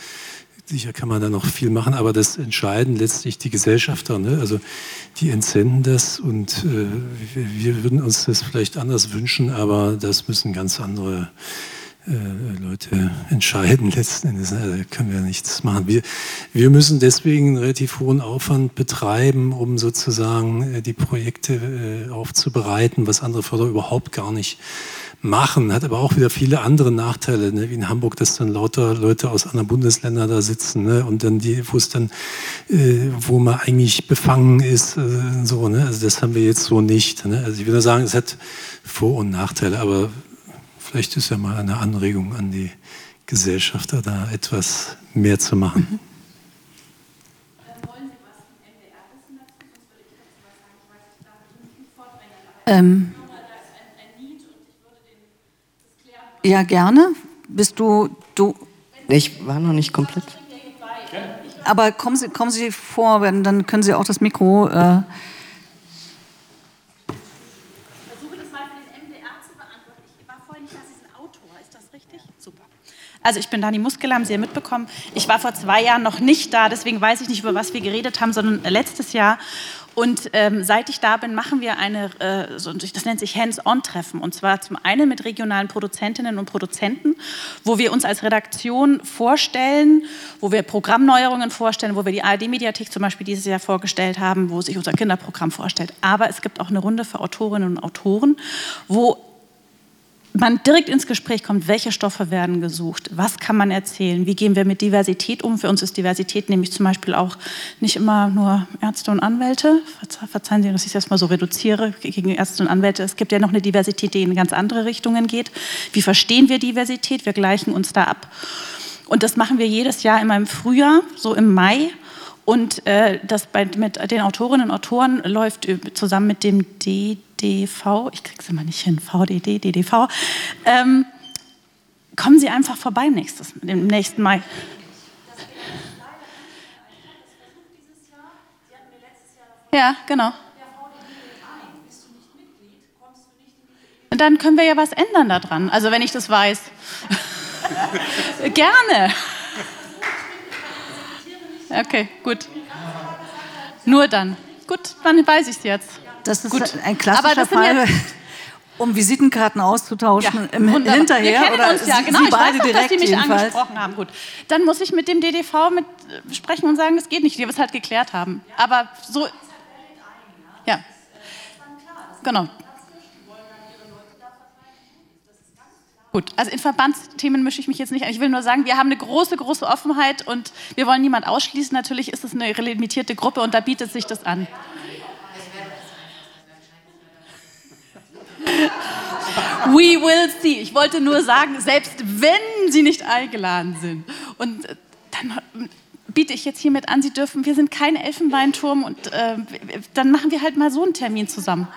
Sicher kann man da noch viel machen, aber das entscheiden letztlich die Gesellschafter. Ne? Also die entsenden das und äh, wir würden uns das vielleicht anders wünschen, aber das müssen ganz andere äh, Leute entscheiden letzten Endes. Ne? Da können wir nichts machen. Wir, wir müssen deswegen einen relativ hohen Aufwand betreiben, um sozusagen äh, die Projekte äh, aufzubereiten, was andere Förder überhaupt gar nicht machen, hat aber auch wieder viele andere Nachteile, ne? wie in Hamburg, dass dann lauter Leute aus anderen Bundesländern da sitzen ne? und dann die, wo es dann, äh, wo man eigentlich befangen ist, äh, so, ne? also das haben wir jetzt so nicht. Ne? Also ich würde sagen, es hat Vor- und Nachteile, aber vielleicht ist ja mal eine Anregung an die Gesellschafter, da etwas mehr zu machen. Mhm. Ähm, Ja, gerne. Bist du, du? Ich war noch nicht komplett. Aber kommen Sie, kommen Sie vor, dann können Sie auch das Mikro. Äh Also ich bin Dani Muskel, haben Sie ja mitbekommen. Ich war vor zwei Jahren noch nicht da, deswegen weiß ich nicht, über was wir geredet haben, sondern letztes Jahr. Und ähm, seit ich da bin, machen wir eine, äh, das nennt sich Hands-on-Treffen. Und zwar zum einen mit regionalen Produzentinnen und Produzenten, wo wir uns als Redaktion vorstellen, wo wir Programmneuerungen vorstellen, wo wir die ARD-Mediathek zum Beispiel dieses Jahr vorgestellt haben, wo sich unser Kinderprogramm vorstellt. Aber es gibt auch eine Runde für Autorinnen und Autoren, wo man direkt ins Gespräch kommt, welche Stoffe werden gesucht, was kann man erzählen, wie gehen wir mit Diversität um. Für uns ist Diversität nämlich zum Beispiel auch nicht immer nur Ärzte und Anwälte. Verzeihen Sie, dass ich es erstmal so reduziere gegen Ärzte und Anwälte. Es gibt ja noch eine Diversität, die in ganz andere Richtungen geht. Wie verstehen wir Diversität? Wir gleichen uns da ab. Und das machen wir jedes Jahr immer im Frühjahr, so im Mai. Und äh, das bei, mit den Autorinnen und Autoren läuft zusammen mit dem DDV, ich kriege es immer nicht hin, VDD, DDV, ähm, kommen Sie einfach vorbei nächstes, im nächsten Mai. Ja, genau. Und dann können wir ja was ändern daran, also wenn ich das weiß. [LAUGHS] Gerne. Okay, gut. Nur dann. Gut, dann weiß ich es jetzt. Das ist gut. ein klassischer Fall, [LAUGHS] um Visitenkarten auszutauschen ja, im hinterher. Wir kennen oder uns ja, genau. Sie ich weiß auch, direkt dass Sie mich jedenfalls. angesprochen haben. Gut, dann muss ich mit dem DDV mit äh, sprechen und sagen, das geht nicht, die wir es halt geklärt haben. Aber so, ja, genau. Gut, also in Verbandsthemen mische ich mich jetzt nicht ein. Ich will nur sagen, wir haben eine große, große Offenheit und wir wollen niemand ausschließen. Natürlich ist es eine limitierte Gruppe und da bietet sich das an. We will see. Ich wollte nur sagen, selbst wenn Sie nicht eingeladen sind. Und äh, dann biete ich jetzt hiermit an, Sie dürfen, wir sind kein Elfenbeinturm und äh, dann machen wir halt mal so einen Termin zusammen.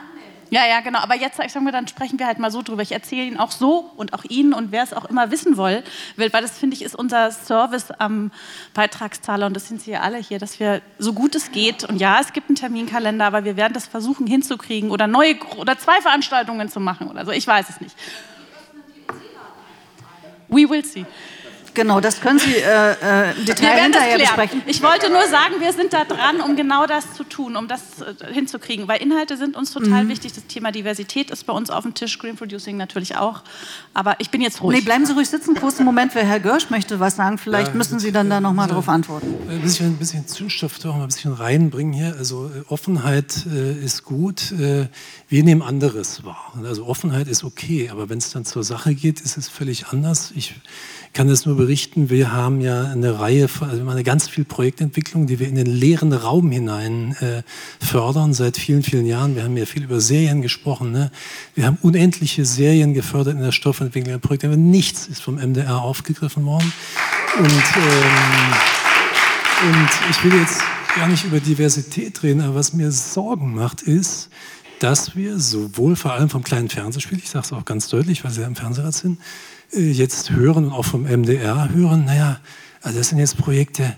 Ja, ja, genau. Aber jetzt ich sag mal, dann sprechen wir halt mal so drüber. Ich erzähle Ihnen auch so und auch Ihnen und wer es auch immer wissen will, weil das finde ich ist unser Service am Beitragszahler und das sind Sie ja alle hier, dass wir so gut es geht und ja, es gibt einen Terminkalender, aber wir werden das versuchen hinzukriegen oder neue oder zwei Veranstaltungen zu machen oder so. Ich weiß es nicht. We will see. Genau, das können Sie äh, äh, im Detail hinterher besprechen. Ich wollte nur sagen, wir sind da dran, um genau das zu tun, um das äh, hinzukriegen, weil Inhalte sind uns total mhm. wichtig. Das Thema Diversität ist bei uns auf dem Tisch, Screen Producing natürlich auch. Aber ich bin jetzt ruhig. Nee, bleiben Sie ruhig sitzen, kurzen Moment, weil Herr Görsch möchte was sagen. Vielleicht ja, müssen Sie dann da nochmal darauf antworten. Ein bisschen, ein bisschen Zündstoff doch mal ein bisschen reinbringen hier. Also äh, Offenheit äh, ist gut. Äh, wir nehmen anderes wahr. Also Offenheit ist okay, aber wenn es dann zur Sache geht, ist es völlig anders. Ich kann das nur berichten, wir haben ja eine Reihe, also eine ganz viel Projektentwicklung, die wir in den leeren Raum hinein äh, fördern seit vielen, vielen Jahren. Wir haben ja viel über Serien gesprochen. Ne? Wir haben unendliche Serien gefördert in der Stoffentwicklung. Projekte, aber nichts ist vom MDR aufgegriffen worden. Und, ähm, und ich will jetzt gar nicht über Diversität reden, aber was mir Sorgen macht, ist, dass wir sowohl vor allem vom kleinen Fernsehspiel, ich sage es auch ganz deutlich, weil Sie ja im Fernsehrat sind, jetzt hören und auch vom MDR hören, naja, also das sind jetzt Projekte,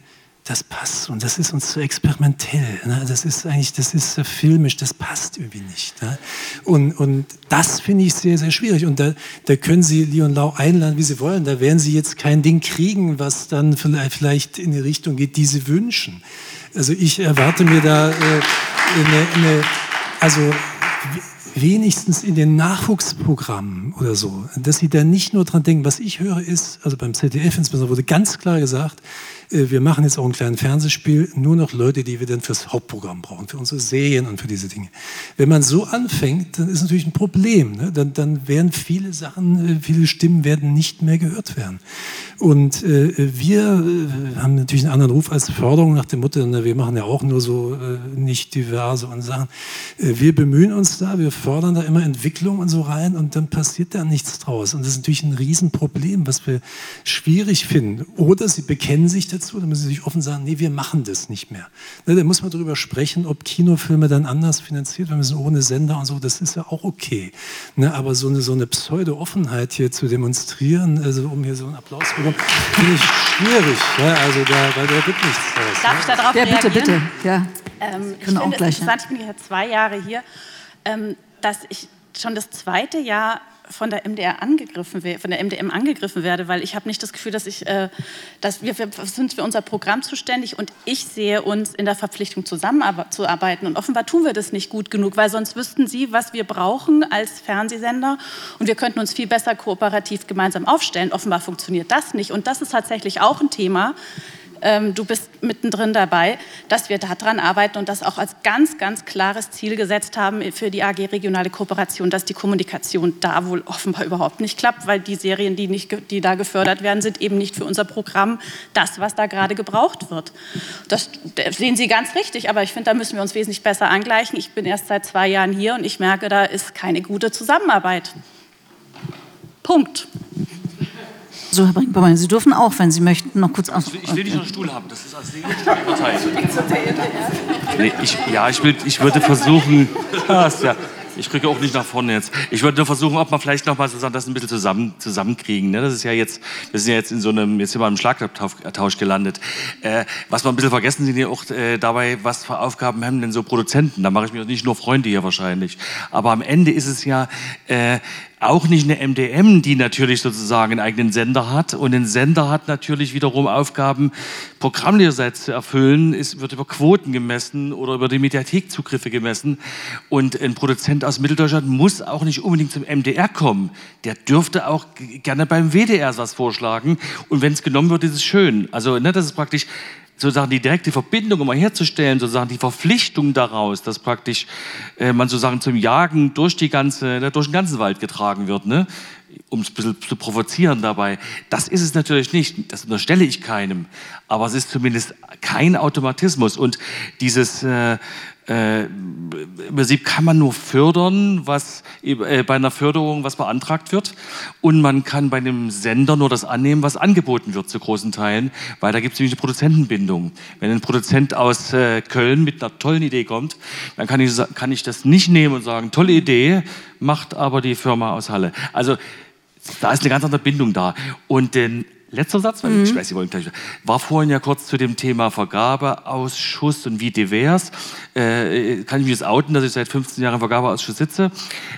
das passt und das ist uns zu experimentell. Ne? Das ist eigentlich, das ist filmisch, das passt irgendwie nicht. Ne? Und, und das finde ich sehr, sehr schwierig. Und da, da können Sie Leon Lau einladen, wie Sie wollen. Da werden Sie jetzt kein Ding kriegen, was dann vielleicht in die Richtung geht, die Sie wünschen. Also ich erwarte mir da äh, eine, eine, also wenigstens in den Nachwuchsprogrammen oder so, dass sie da nicht nur dran denken, was ich höre ist, also beim ZDF insbesondere wurde ganz klar gesagt, wir machen jetzt auch ein kleines Fernsehspiel, nur noch Leute, die wir dann fürs Hauptprogramm brauchen, für unsere Serien und für diese Dinge. Wenn man so anfängt, dann ist natürlich ein Problem. Ne? Dann, dann werden viele Sachen, äh, viele Stimmen werden nicht mehr gehört werden. Und äh, wir äh, haben natürlich einen anderen Ruf als Förderung nach dem Motto, na, wir machen ja auch nur so äh, nicht diverse und Sachen. Äh, wir bemühen uns da, wir fördern da immer Entwicklung und so rein und dann passiert da nichts draus. Und das ist natürlich ein Riesenproblem, was wir schwierig finden. Oder sie bekennen sich dazu, dazu, dann müssen Sie sich offen sagen, nee, wir machen das nicht mehr. Ne, da muss man darüber sprechen, ob Kinofilme dann anders finanziert werden müssen, ohne Sender und so, das ist ja auch okay. Ne, aber so eine, so eine Pseudo-Offenheit hier zu demonstrieren, also um hier so einen Applaus zu bekommen, finde ich schwierig. Ja, also da, weil da wird nichts draus. Darf ich da drauf ja, bitte, reagieren? bitte. Ja. Ähm, ich finde es interessant, ich bin hier zwei Jahre hier, ähm, dass ich schon das zweite Jahr von der MDR angegriffen von der MDM angegriffen werde, weil ich habe nicht das Gefühl, dass ich, äh, dass wir, wir, sind für unser Programm zuständig und ich sehe uns in der Verpflichtung zusammenzuarbeiten und offenbar tun wir das nicht gut genug, weil sonst wüssten Sie, was wir brauchen als Fernsehsender und wir könnten uns viel besser kooperativ gemeinsam aufstellen. Offenbar funktioniert das nicht und das ist tatsächlich auch ein Thema, ähm, du bist mittendrin dabei, dass wir daran arbeiten und das auch als ganz, ganz klares Ziel gesetzt haben für die AG Regionale Kooperation, dass die Kommunikation da wohl offenbar überhaupt nicht klappt, weil die Serien, die, nicht, die da gefördert werden, sind eben nicht für unser Programm das, was da gerade gebraucht wird. Das sehen Sie ganz richtig, aber ich finde, da müssen wir uns wesentlich besser angleichen. Ich bin erst seit zwei Jahren hier und ich merke, da ist keine gute Zusammenarbeit. Punkt. So, Herr Brinkbauer, Sie dürfen auch, wenn Sie möchten, noch kurz aus. Ich will, ich will nicht noch einen Stuhl haben, das ist als Partei. nee, ich, ja, ich, will, ich würde versuchen. [LAUGHS] Ja, ja, ich kriege auch nicht nach vorne jetzt. Ich würde nur versuchen, ob man vielleicht noch mal sozusagen das ein bisschen zusammen, zusammenkriegen. Ne? Das ist ja jetzt, wir sind ja jetzt in so einem, jetzt sind wir im Schlagabtausch gelandet. Äh, was wir ein bisschen vergessen sind ja auch äh, dabei, was für Aufgaben haben denn so Produzenten? Da mache ich mir nicht nur Freunde hier wahrscheinlich. Aber am Ende ist es ja, äh, auch nicht eine MDM, die natürlich sozusagen einen eigenen Sender hat. Und ein Sender hat natürlich wiederum Aufgaben, Programmleser zu erfüllen. Es wird über Quoten gemessen oder über die Mediathekzugriffe gemessen. Und ein Produzent aus Mitteldeutschland muss auch nicht unbedingt zum MDR kommen. Der dürfte auch gerne beim WDR was vorschlagen. Und wenn es genommen wird, ist es schön. Also ne, das ist praktisch sozusagen die direkte Verbindung immer herzustellen, sozusagen die Verpflichtung daraus, dass praktisch äh, man sozusagen zum Jagen durch die ganze, ne, durch den ganzen Wald getragen wird. Ne? um es ein bisschen zu provozieren dabei. Das ist es natürlich nicht, das unterstelle ich keinem, aber es ist zumindest kein Automatismus. Und dieses äh, äh, im Prinzip kann man nur fördern, was äh, bei einer Förderung, was beantragt wird. Und man kann bei einem Sender nur das annehmen, was angeboten wird, zu großen Teilen, weil da gibt es nämlich eine Produzentenbindung. Wenn ein Produzent aus äh, Köln mit einer tollen Idee kommt, dann kann ich, kann ich das nicht nehmen und sagen, tolle Idee, macht aber die Firma aus Halle. Also da ist eine ganz andere Bindung da. Und den letzter Satz, weil mhm. ich weiß, Sie wollen gleich. War vorhin ja kurz zu dem Thema Vergabeausschuss und wie divers. Äh, kann ich mich jetzt outen, dass ich seit 15 Jahren im Vergabeausschuss sitze.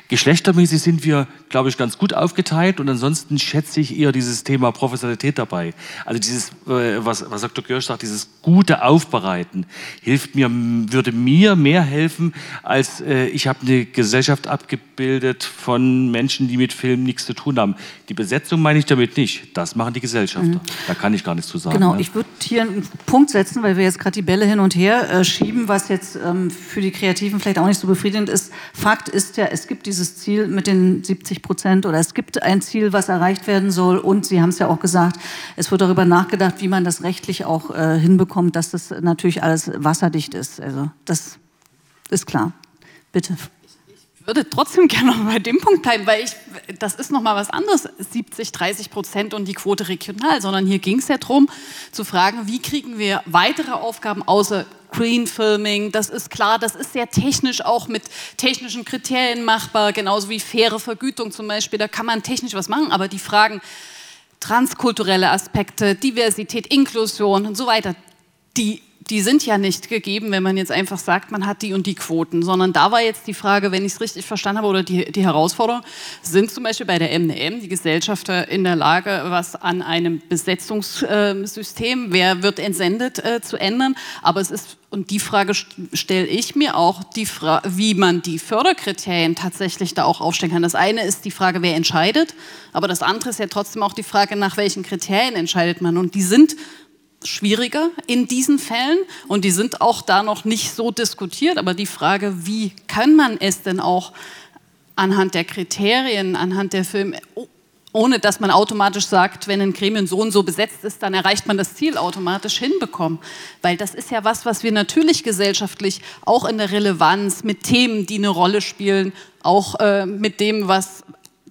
Geschlechtermäßig sind wir, glaube ich, ganz gut aufgeteilt und ansonsten schätze ich eher dieses Thema Professionalität dabei. Also dieses, äh, was, was Dr. Görsch sagt, dieses gute Aufbereiten hilft mir, würde mir mehr helfen, als äh, ich habe eine Gesellschaft abgebildet von Menschen, die mit Film nichts zu tun haben. Die Besetzung meine ich damit nicht. Das machen die Gesellschaften. Gesellschafter. Mhm. Da kann ich gar nichts zu sagen. Genau, ne? ich würde hier einen Punkt setzen, weil wir jetzt gerade die Bälle hin und her äh, schieben, was jetzt ähm, für die Kreativen vielleicht auch nicht so befriedigend ist. Fakt ist ja, es gibt dieses Ziel mit den 70 Prozent oder es gibt ein Ziel, was erreicht werden soll und Sie haben es ja auch gesagt, es wird darüber nachgedacht, wie man das rechtlich auch äh, hinbekommt, dass das natürlich alles wasserdicht ist. Also das ist klar. Bitte würde trotzdem gerne noch bei dem Punkt bleiben, weil ich, das ist noch mal was anderes, 70, 30 Prozent und die Quote regional, sondern hier ging es ja darum, zu fragen, wie kriegen wir weitere Aufgaben außer Green Filming, das ist klar, das ist sehr technisch auch mit technischen Kriterien machbar, genauso wie faire Vergütung zum Beispiel, da kann man technisch was machen, aber die Fragen transkulturelle Aspekte, Diversität, Inklusion und so weiter, die die sind ja nicht gegeben, wenn man jetzt einfach sagt, man hat die und die Quoten, sondern da war jetzt die Frage, wenn ich es richtig verstanden habe, oder die, die Herausforderung, sind zum Beispiel bei der MDM die Gesellschafter in der Lage, was an einem Besetzungssystem, wer wird entsendet, äh, zu ändern. Aber es ist, und die Frage stelle ich mir auch, die Fra wie man die Förderkriterien tatsächlich da auch aufstellen kann. Das eine ist die Frage, wer entscheidet, aber das andere ist ja trotzdem auch die Frage, nach welchen Kriterien entscheidet man. Und die sind schwieriger in diesen Fällen und die sind auch da noch nicht so diskutiert. Aber die Frage, wie kann man es denn auch anhand der Kriterien, anhand der Filme, ohne dass man automatisch sagt, wenn ein Gremium so und so besetzt ist, dann erreicht man das Ziel automatisch hinbekommen. Weil das ist ja was, was wir natürlich gesellschaftlich auch in der Relevanz mit Themen, die eine Rolle spielen, auch äh, mit dem, was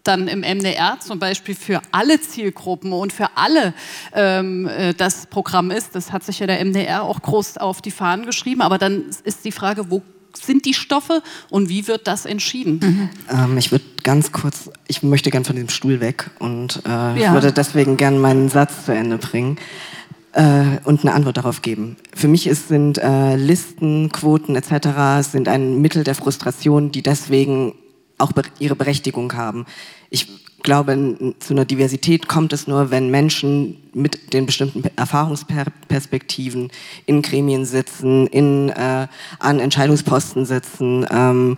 dann im MDR zum Beispiel für alle Zielgruppen und für alle ähm, äh, das Programm ist. Das hat sich ja der MDR auch groß auf die Fahnen geschrieben. Aber dann ist die Frage, wo sind die Stoffe und wie wird das entschieden? Mhm. Ähm, ich würde ganz kurz, ich möchte gern von dem Stuhl weg und äh, ja. ich würde deswegen gern meinen Satz zu Ende bringen äh, und eine Antwort darauf geben. Für mich ist, sind äh, Listen, Quoten etc. sind ein Mittel der Frustration, die deswegen auch ihre Berechtigung haben. Ich glaube, zu einer Diversität kommt es nur, wenn Menschen mit den bestimmten Erfahrungsperspektiven in Gremien sitzen, in, äh, an Entscheidungsposten sitzen. Ähm,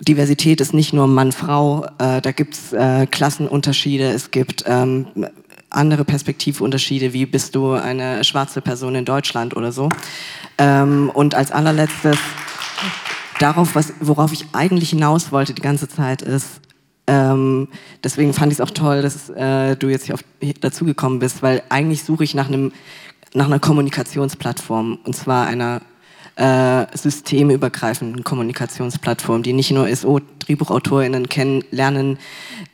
Diversität ist nicht nur Mann-Frau, äh, da gibt es äh, Klassenunterschiede, es gibt ähm, andere Perspektivunterschiede, wie bist du eine schwarze Person in Deutschland oder so. Ähm, und als allerletztes darauf, was, worauf ich eigentlich hinaus wollte die ganze Zeit, ist, ähm, deswegen fand ich es auch toll, dass äh, du jetzt hier, auf, hier dazugekommen bist, weil eigentlich suche ich nach, einem, nach einer Kommunikationsplattform und zwar einer äh, systemübergreifenden Kommunikationsplattform, die nicht nur SO DrehbuchautorInnen kennen, lernen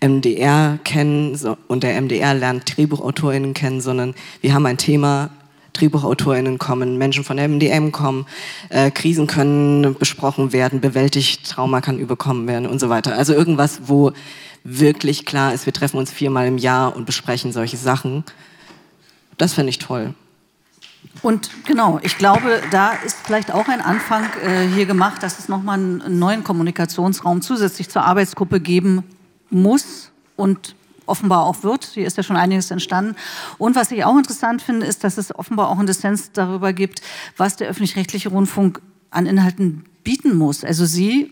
MDR kennen so, und der MDR lernt DrehbuchautorInnen kennen, sondern wir haben ein Thema, DrehbuchautorInnen kommen, Menschen von der MDM kommen, äh, Krisen können besprochen werden, bewältigt, Trauma kann überkommen werden und so weiter. Also irgendwas, wo wirklich klar ist, wir treffen uns viermal im Jahr und besprechen solche Sachen. Das finde ich toll. Und genau, ich glaube, da ist vielleicht auch ein Anfang äh, hier gemacht, dass es nochmal einen neuen Kommunikationsraum zusätzlich zur Arbeitsgruppe geben muss und offenbar auch wird. Hier ist ja schon einiges entstanden. Und was ich auch interessant finde, ist, dass es offenbar auch einen Dissens darüber gibt, was der öffentlich-rechtliche Rundfunk an Inhalten bieten muss. Also Sie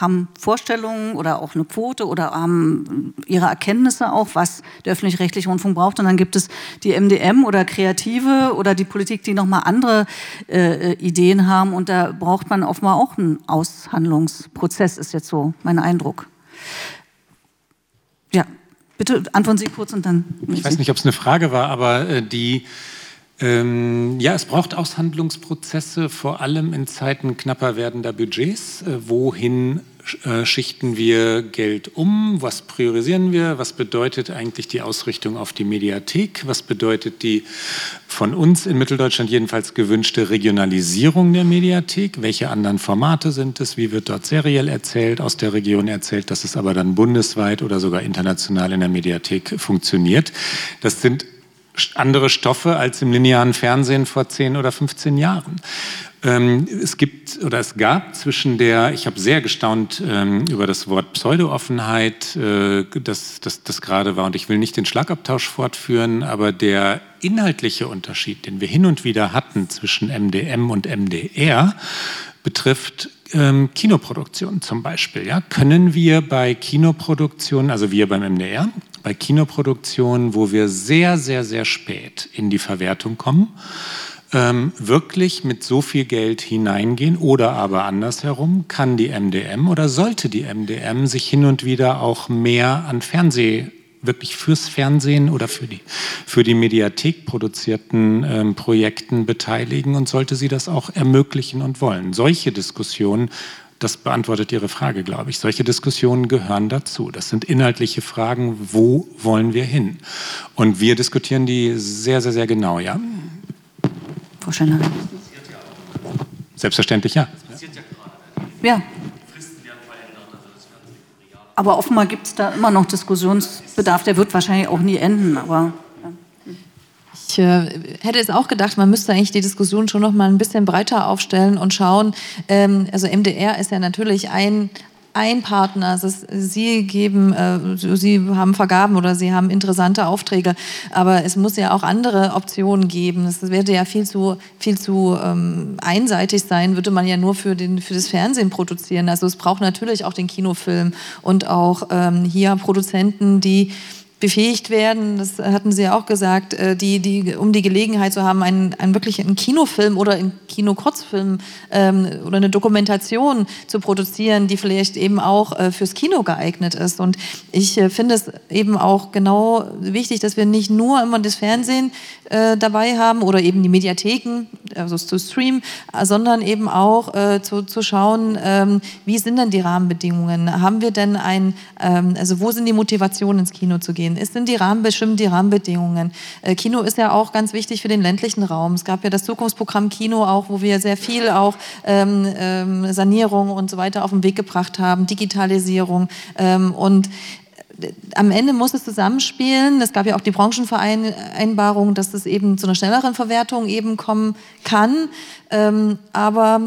haben Vorstellungen oder auch eine Quote oder haben ihre Erkenntnisse auch, was der öffentlich-rechtliche Rundfunk braucht. Und dann gibt es die MDM oder Kreative oder die Politik, die nochmal andere äh, Ideen haben. Und da braucht man offenbar auch einen Aushandlungsprozess, ist jetzt so mein Eindruck. Bitte antworten Sie kurz und dann. Ich weiß nicht, ob es eine Frage war, aber äh, die ähm, ja, es braucht Aushandlungsprozesse, vor allem in Zeiten knapper werdender Budgets. Äh, wohin schichten wir Geld um? Was priorisieren wir? Was bedeutet eigentlich die Ausrichtung auf die Mediathek? Was bedeutet die von uns in Mitteldeutschland jedenfalls gewünschte Regionalisierung der Mediathek? Welche anderen Formate sind es? Wie wird dort seriell erzählt, aus der Region erzählt, dass es aber dann bundesweit oder sogar international in der Mediathek funktioniert? Das sind andere Stoffe als im linearen Fernsehen vor 10 oder 15 Jahren. Ähm, es gibt oder es gab zwischen der, ich habe sehr gestaunt ähm, über das Wort Pseudo-Offenheit, äh, das, das, das gerade war, und ich will nicht den Schlagabtausch fortführen, aber der inhaltliche Unterschied, den wir hin und wieder hatten zwischen MDM und MDR, betrifft ähm, Kinoproduktion zum Beispiel. Ja? Können wir bei Kinoproduktionen, also wir beim MDR, bei Kinoproduktionen, wo wir sehr, sehr, sehr spät in die Verwertung kommen, ähm, wirklich mit so viel Geld hineingehen oder aber andersherum, kann die MDM oder sollte die MDM sich hin und wieder auch mehr an Fernseh wirklich fürs Fernsehen oder für die, für die Mediathek produzierten ähm, Projekten beteiligen und sollte sie das auch ermöglichen und wollen. Solche Diskussionen das beantwortet Ihre Frage, glaube ich. Solche Diskussionen gehören dazu. Das sind inhaltliche Fragen, wo wollen wir hin? Und wir diskutieren die sehr, sehr, sehr genau, ja. Frau Schenner. Selbstverständlich ja. Ja. Aber offenbar gibt es da immer noch Diskussionsbedarf. Der wird wahrscheinlich auch nie enden. Aber ich äh, hätte es auch gedacht, man müsste eigentlich die Diskussion schon noch mal ein bisschen breiter aufstellen und schauen. Ähm, also MDR ist ja natürlich ein ein Partner. Ist, Sie geben, äh, Sie haben Vergaben oder Sie haben interessante Aufträge, aber es muss ja auch andere Optionen geben. Es würde ja viel zu, viel zu ähm, einseitig sein, würde man ja nur für, den, für das Fernsehen produzieren. Also es braucht natürlich auch den Kinofilm und auch ähm, hier Produzenten, die befähigt werden, das hatten Sie ja auch gesagt, äh, die, die, um die Gelegenheit zu haben, einen, einen wirklich Kinofilm oder einen Kinokurzfilm ähm, oder eine Dokumentation zu produzieren, die vielleicht eben auch äh, fürs Kino geeignet ist. Und ich äh, finde es eben auch genau wichtig, dass wir nicht nur immer das Fernsehen äh, dabei haben oder eben die Mediatheken, also zu streamen, sondern eben auch äh, zu, zu schauen, ähm, wie sind denn die Rahmenbedingungen? Haben wir denn ein, ähm, also wo sind die Motivationen ins Kino zu gehen? Es sind die Rahmen, die Rahmenbedingungen. Äh, Kino ist ja auch ganz wichtig für den ländlichen Raum. Es gab ja das Zukunftsprogramm Kino auch, wo wir sehr viel auch ähm, ähm, Sanierung und so weiter auf den Weg gebracht haben, Digitalisierung ähm, und am Ende muss es zusammenspielen. Es gab ja auch die Branchenvereinbarung, dass es eben zu einer schnelleren Verwertung eben kommen kann. Ähm, aber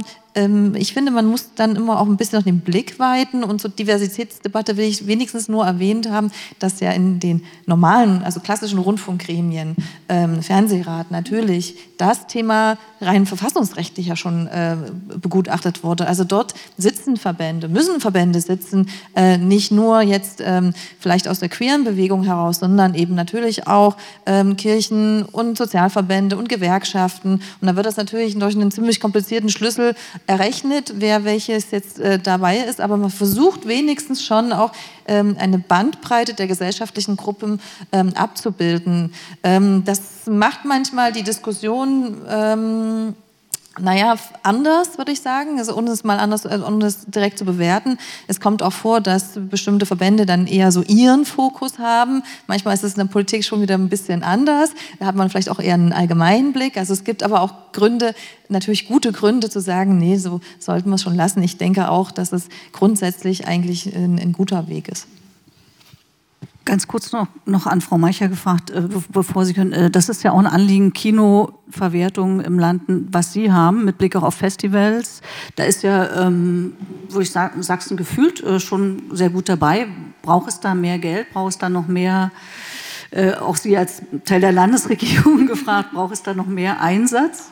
ich finde, man muss dann immer auch ein bisschen noch den Blick weiten und zur Diversitätsdebatte will ich wenigstens nur erwähnt haben, dass ja in den normalen, also klassischen Rundfunkgremien, ähm, Fernsehrat natürlich das Thema rein verfassungsrechtlich ja schon äh, begutachtet wurde. Also dort sitzen Verbände, müssen Verbände sitzen, äh, nicht nur jetzt ähm, vielleicht aus der queeren Bewegung heraus, sondern eben natürlich auch ähm, Kirchen und Sozialverbände und Gewerkschaften. Und da wird das natürlich durch einen ziemlich komplizierten Schlüssel errechnet, wer welches jetzt äh, dabei ist, aber man versucht wenigstens schon auch ähm, eine Bandbreite der gesellschaftlichen Gruppen ähm, abzubilden. Ähm, das macht manchmal die Diskussion ähm, naja, anders würde ich sagen, also ohne es mal anders, äh, ohne es direkt zu bewerten. Es kommt auch vor, dass bestimmte Verbände dann eher so ihren Fokus haben. Manchmal ist es in der Politik schon wieder ein bisschen anders. Da hat man vielleicht auch eher einen allgemeinen Blick. Also es gibt aber auch Gründe, natürlich gute Gründe zu sagen, nee, so sollten wir es schon lassen. Ich denke auch, dass es grundsätzlich eigentlich ein, ein guter Weg ist. Ganz kurz noch, noch an Frau Meicher gefragt, äh, bevor Sie können. Äh, das ist ja auch ein Anliegen, Kinoverwertung im Land, was Sie haben, mit Blick auch auf Festivals. Da ist ja, ähm, würde ich sagen, Sachsen gefühlt äh, schon sehr gut dabei. Braucht es da mehr Geld? Braucht es da noch mehr, äh, auch Sie als Teil der Landesregierung [LAUGHS] gefragt, braucht es da noch mehr Einsatz?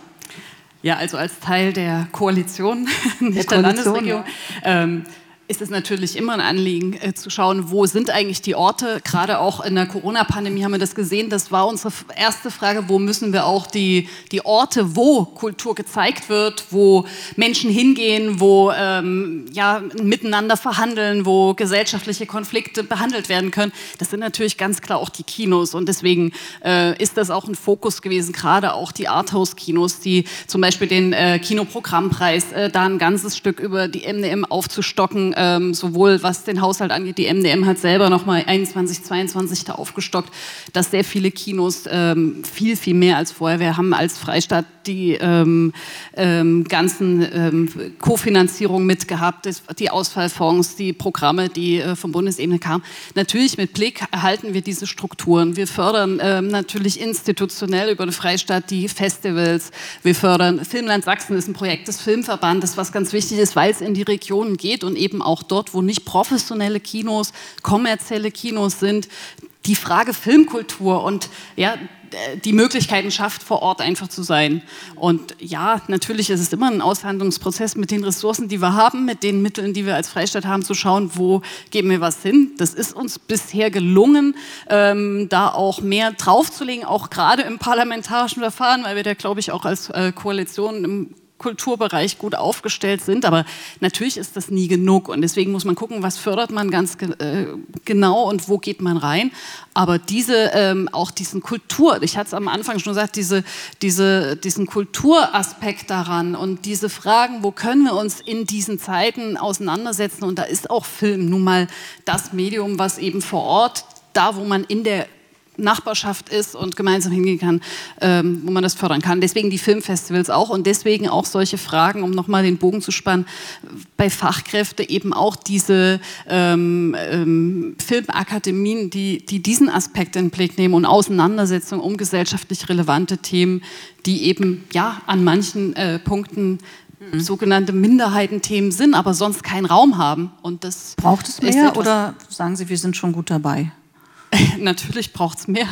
Ja, also als Teil der Koalition, [LAUGHS] nicht der, Koalition, der Landesregierung. Ja. Ähm, ist es natürlich immer ein Anliegen äh, zu schauen, wo sind eigentlich die Orte. Gerade auch in der Corona-Pandemie haben wir das gesehen. Das war unsere erste Frage, wo müssen wir auch die, die Orte, wo Kultur gezeigt wird, wo Menschen hingehen, wo ähm, ja, miteinander verhandeln, wo gesellschaftliche Konflikte behandelt werden können. Das sind natürlich ganz klar auch die Kinos. Und deswegen äh, ist das auch ein Fokus gewesen, gerade auch die Arthouse-Kinos, die zum Beispiel den äh, Kinoprogrammpreis, äh, da ein ganzes Stück über die MDM aufzustocken ähm, sowohl was den Haushalt angeht, die MDM hat selber nochmal 21, 22 da aufgestockt, dass sehr viele Kinos ähm, viel, viel mehr als vorher. Wir haben als Freistaat die ähm, ähm ganzen ähm, Kofinanzierungen mitgehabt, die Ausfallfonds, die Programme, die äh, vom Bundesebene kamen. Natürlich mit Blick erhalten wir diese Strukturen. Wir fördern ähm, natürlich institutionell über den Freistaat die Festivals. Wir fördern Filmland Sachsen ist ein Projekt des Filmverbandes, was ganz wichtig ist, weil es in die Regionen geht und eben auch dort, wo nicht professionelle Kinos, kommerzielle Kinos sind, die Frage Filmkultur und ja, die Möglichkeiten schafft, vor Ort einfach zu sein. Und ja, natürlich ist es immer ein Aushandlungsprozess mit den Ressourcen, die wir haben, mit den Mitteln, die wir als Freistaat haben, zu schauen, wo geben wir was hin. Das ist uns bisher gelungen, ähm, da auch mehr draufzulegen, auch gerade im parlamentarischen Verfahren, weil wir da, glaube ich, auch als äh, Koalition im Kulturbereich gut aufgestellt sind. Aber natürlich ist das nie genug und deswegen muss man gucken, was fördert man ganz äh, genau und wo geht man rein. Aber diese, ähm, auch diesen Kultur, ich hatte es am Anfang schon gesagt, diese, diese, diesen Kulturaspekt daran und diese Fragen, wo können wir uns in diesen Zeiten auseinandersetzen und da ist auch Film nun mal das Medium, was eben vor Ort da, wo man in der Nachbarschaft ist und gemeinsam hingehen kann, ähm, wo man das fördern kann. Deswegen die Filmfestivals auch und deswegen auch solche Fragen, um nochmal den Bogen zu spannen, bei Fachkräfte eben auch diese ähm, ähm, Filmakademien, die, die diesen Aspekt in den Blick nehmen und Auseinandersetzungen um gesellschaftlich relevante Themen, die eben ja an manchen äh, Punkten mhm. sogenannte Minderheitenthemen sind, aber sonst keinen Raum haben. Und das Braucht es mehr oder sagen Sie, wir sind schon gut dabei? [LAUGHS] Natürlich braucht es mehr,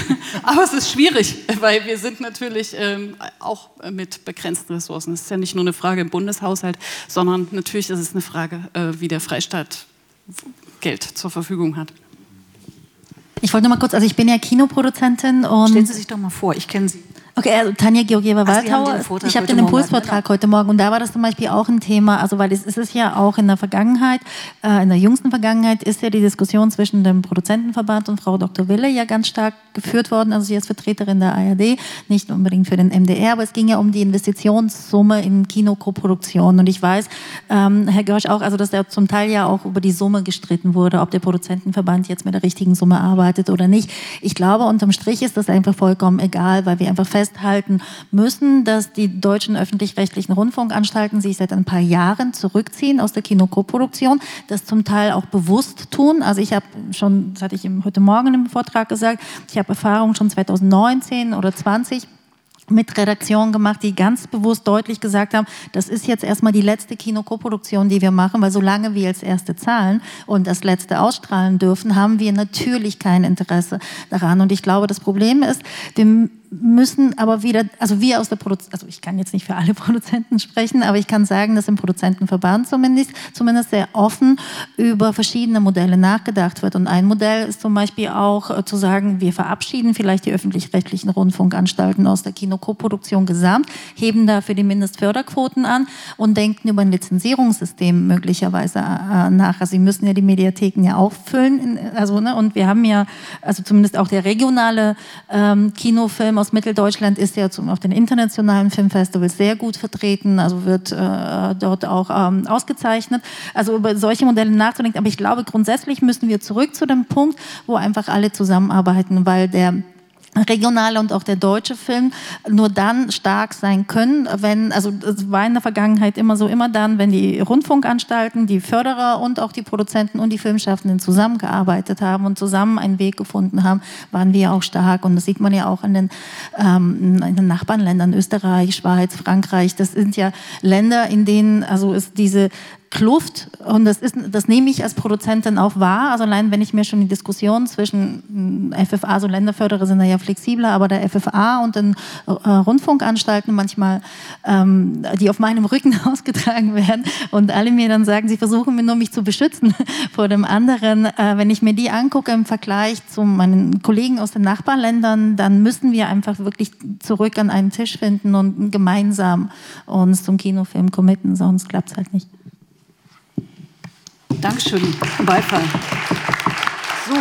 [LAUGHS] aber es ist schwierig, weil wir sind natürlich ähm, auch mit begrenzten Ressourcen. Es ist ja nicht nur eine Frage im Bundeshaushalt, sondern natürlich ist es eine Frage, äh, wie der Freistaat Geld zur Verfügung hat. Ich wollte noch mal kurz, also ich bin ja Kinoproduzentin und... Stellen Sie sich doch mal vor, ich kenne Sie. Okay, also Tanja Georgieva-Waldhauer. Ich habe den Impulsvortrag ne? heute Morgen und da war das zum Beispiel auch ein Thema, also weil es ist ja auch in der Vergangenheit, äh, in der jüngsten Vergangenheit ist ja die Diskussion zwischen dem Produzentenverband und Frau Dr. Wille ja ganz stark geführt worden, also sie ist Vertreterin der ARD, nicht unbedingt für den MDR, aber es ging ja um die Investitionssumme in Kinokoproduktion und ich weiß, ähm, Herr Görsch auch, also dass da zum Teil ja auch über die Summe gestritten wurde, ob der Produzentenverband jetzt mit der richtigen Summe arbeitet oder nicht. Ich glaube, unterm Strich ist das einfach vollkommen egal, weil wir einfach fest festhalten müssen, dass die deutschen öffentlich-rechtlichen Rundfunkanstalten sich seit ein paar Jahren zurückziehen aus der Kinokoproduktion, das zum Teil auch bewusst tun. Also ich habe schon, das hatte ich heute Morgen im Vortrag gesagt, ich habe Erfahrungen schon 2019 oder 20 mit Redaktionen gemacht, die ganz bewusst deutlich gesagt haben, das ist jetzt erstmal die letzte Kinokoproduktion, die wir machen, weil solange wir als erste zahlen und das letzte ausstrahlen dürfen, haben wir natürlich kein Interesse daran. Und ich glaube, das Problem ist, wir müssen aber wieder, also wir aus der Produzenten, also ich kann jetzt nicht für alle [LAUGHS] Produzenten sprechen, aber ich kann sagen, dass im Produzentenverband zumindest, zumindest sehr offen über verschiedene Modelle nachgedacht wird. Und ein Modell ist zum Beispiel auch äh, zu sagen, wir verabschieden vielleicht die öffentlich-rechtlichen Rundfunkanstalten aus der Kinokoproduktion gesamt, heben dafür die Mindestförderquoten an und denken über ein Lizenzierungssystem möglicherweise äh, nach. Also sie müssen ja die Mediatheken ja auffüllen, also, ne, und wir haben ja, also zumindest auch der regionale ähm, Kinofilm Film aus Mitteldeutschland ist ja auf den internationalen Filmfestivals sehr gut vertreten, also wird äh, dort auch ähm, ausgezeichnet. Also über solche Modelle nachzudenken. Aber ich glaube, grundsätzlich müssen wir zurück zu dem Punkt, wo einfach alle zusammenarbeiten, weil der regionale und auch der deutsche Film nur dann stark sein können, wenn, also es war in der Vergangenheit immer so, immer dann, wenn die Rundfunkanstalten, die Förderer und auch die Produzenten und die Filmschaffenden zusammengearbeitet haben und zusammen einen Weg gefunden haben, waren wir auch stark. Und das sieht man ja auch in den, ähm, in den Nachbarländern, Österreich, Schweiz, Frankreich. Das sind ja Länder, in denen also es diese Kluft und das, ist, das nehme ich als Produzentin auch wahr. Also allein wenn ich mir schon die Diskussion zwischen hm, FFA, also Länderförderer sind da ja flexibler, aber der FFA und den äh, Rundfunkanstalten manchmal, ähm, die auf meinem Rücken [LAUGHS] ausgetragen werden und alle mir dann sagen, sie versuchen mir nur mich zu beschützen [LAUGHS] vor dem anderen. Äh, wenn ich mir die angucke im Vergleich zu meinen Kollegen aus den Nachbarländern, dann müssen wir einfach wirklich zurück an einen Tisch finden und gemeinsam uns zum Kinofilm committen, sonst klappt es halt nicht. Dankeschön. Beifall. So.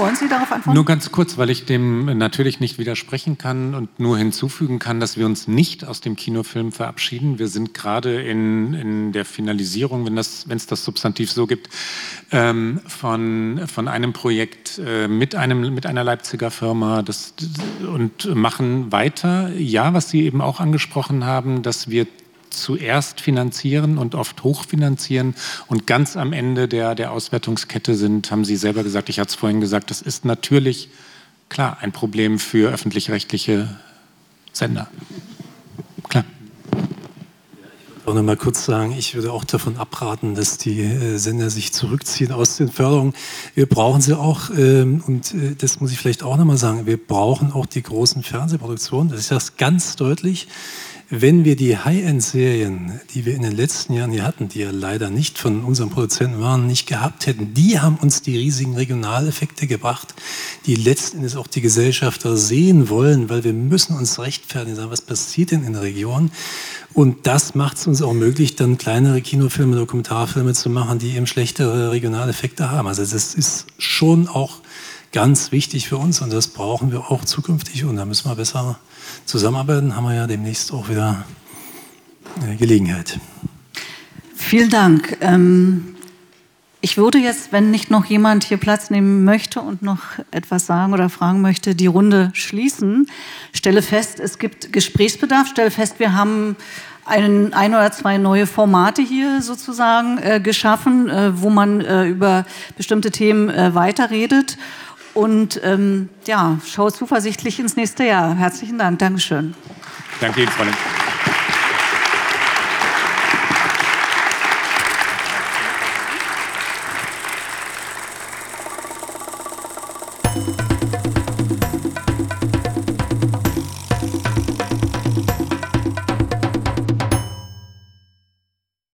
Wollen Sie darauf antworten? Nur ganz kurz, weil ich dem natürlich nicht widersprechen kann und nur hinzufügen kann, dass wir uns nicht aus dem Kinofilm verabschieden. Wir sind gerade in, in der Finalisierung, wenn es das, das Substantiv so gibt, ähm, von, von einem Projekt äh, mit, einem, mit einer Leipziger Firma das, und machen weiter. Ja, was Sie eben auch angesprochen haben, dass wir zuerst finanzieren und oft hochfinanzieren und ganz am Ende der, der Auswertungskette sind, haben Sie selber gesagt, ich hatte es vorhin gesagt, das ist natürlich klar ein Problem für öffentlich-rechtliche Sender. Klar. Ich noch mal kurz sagen, ich würde auch davon abraten, dass die äh, Sender sich zurückziehen aus den Förderungen. Wir brauchen sie auch, ähm, und äh, das muss ich vielleicht auch noch mal sagen, wir brauchen auch die großen Fernsehproduktionen. Das ist das ganz deutlich wenn wir die High-End-Serien, die wir in den letzten Jahren hier hatten, die ja leider nicht von unseren Produzenten waren, nicht gehabt hätten, die haben uns die riesigen Regionaleffekte gebracht, die letzten Endes auch die Gesellschafter sehen wollen, weil wir müssen uns rechtfertigen, sagen, was passiert denn in der Region? Und das macht es uns auch möglich, dann kleinere Kinofilme, Dokumentarfilme zu machen, die eben schlechtere Regionaleffekte haben. Also das ist schon auch ganz wichtig für uns und das brauchen wir auch zukünftig und da müssen wir besser zusammenarbeiten, haben wir ja demnächst auch wieder äh, Gelegenheit. Vielen Dank. Ähm, ich würde jetzt, wenn nicht noch jemand hier Platz nehmen möchte und noch etwas sagen oder fragen möchte, die Runde schließen. Stelle fest, es gibt Gesprächsbedarf. Stelle fest, wir haben ein, ein oder zwei neue Formate hier sozusagen äh, geschaffen, äh, wo man äh, über bestimmte Themen äh, weiterredet. Und ähm, ja, schau zuversichtlich ins nächste Jahr. Herzlichen Dank. Dankeschön. Danke Ihnen, Freundin.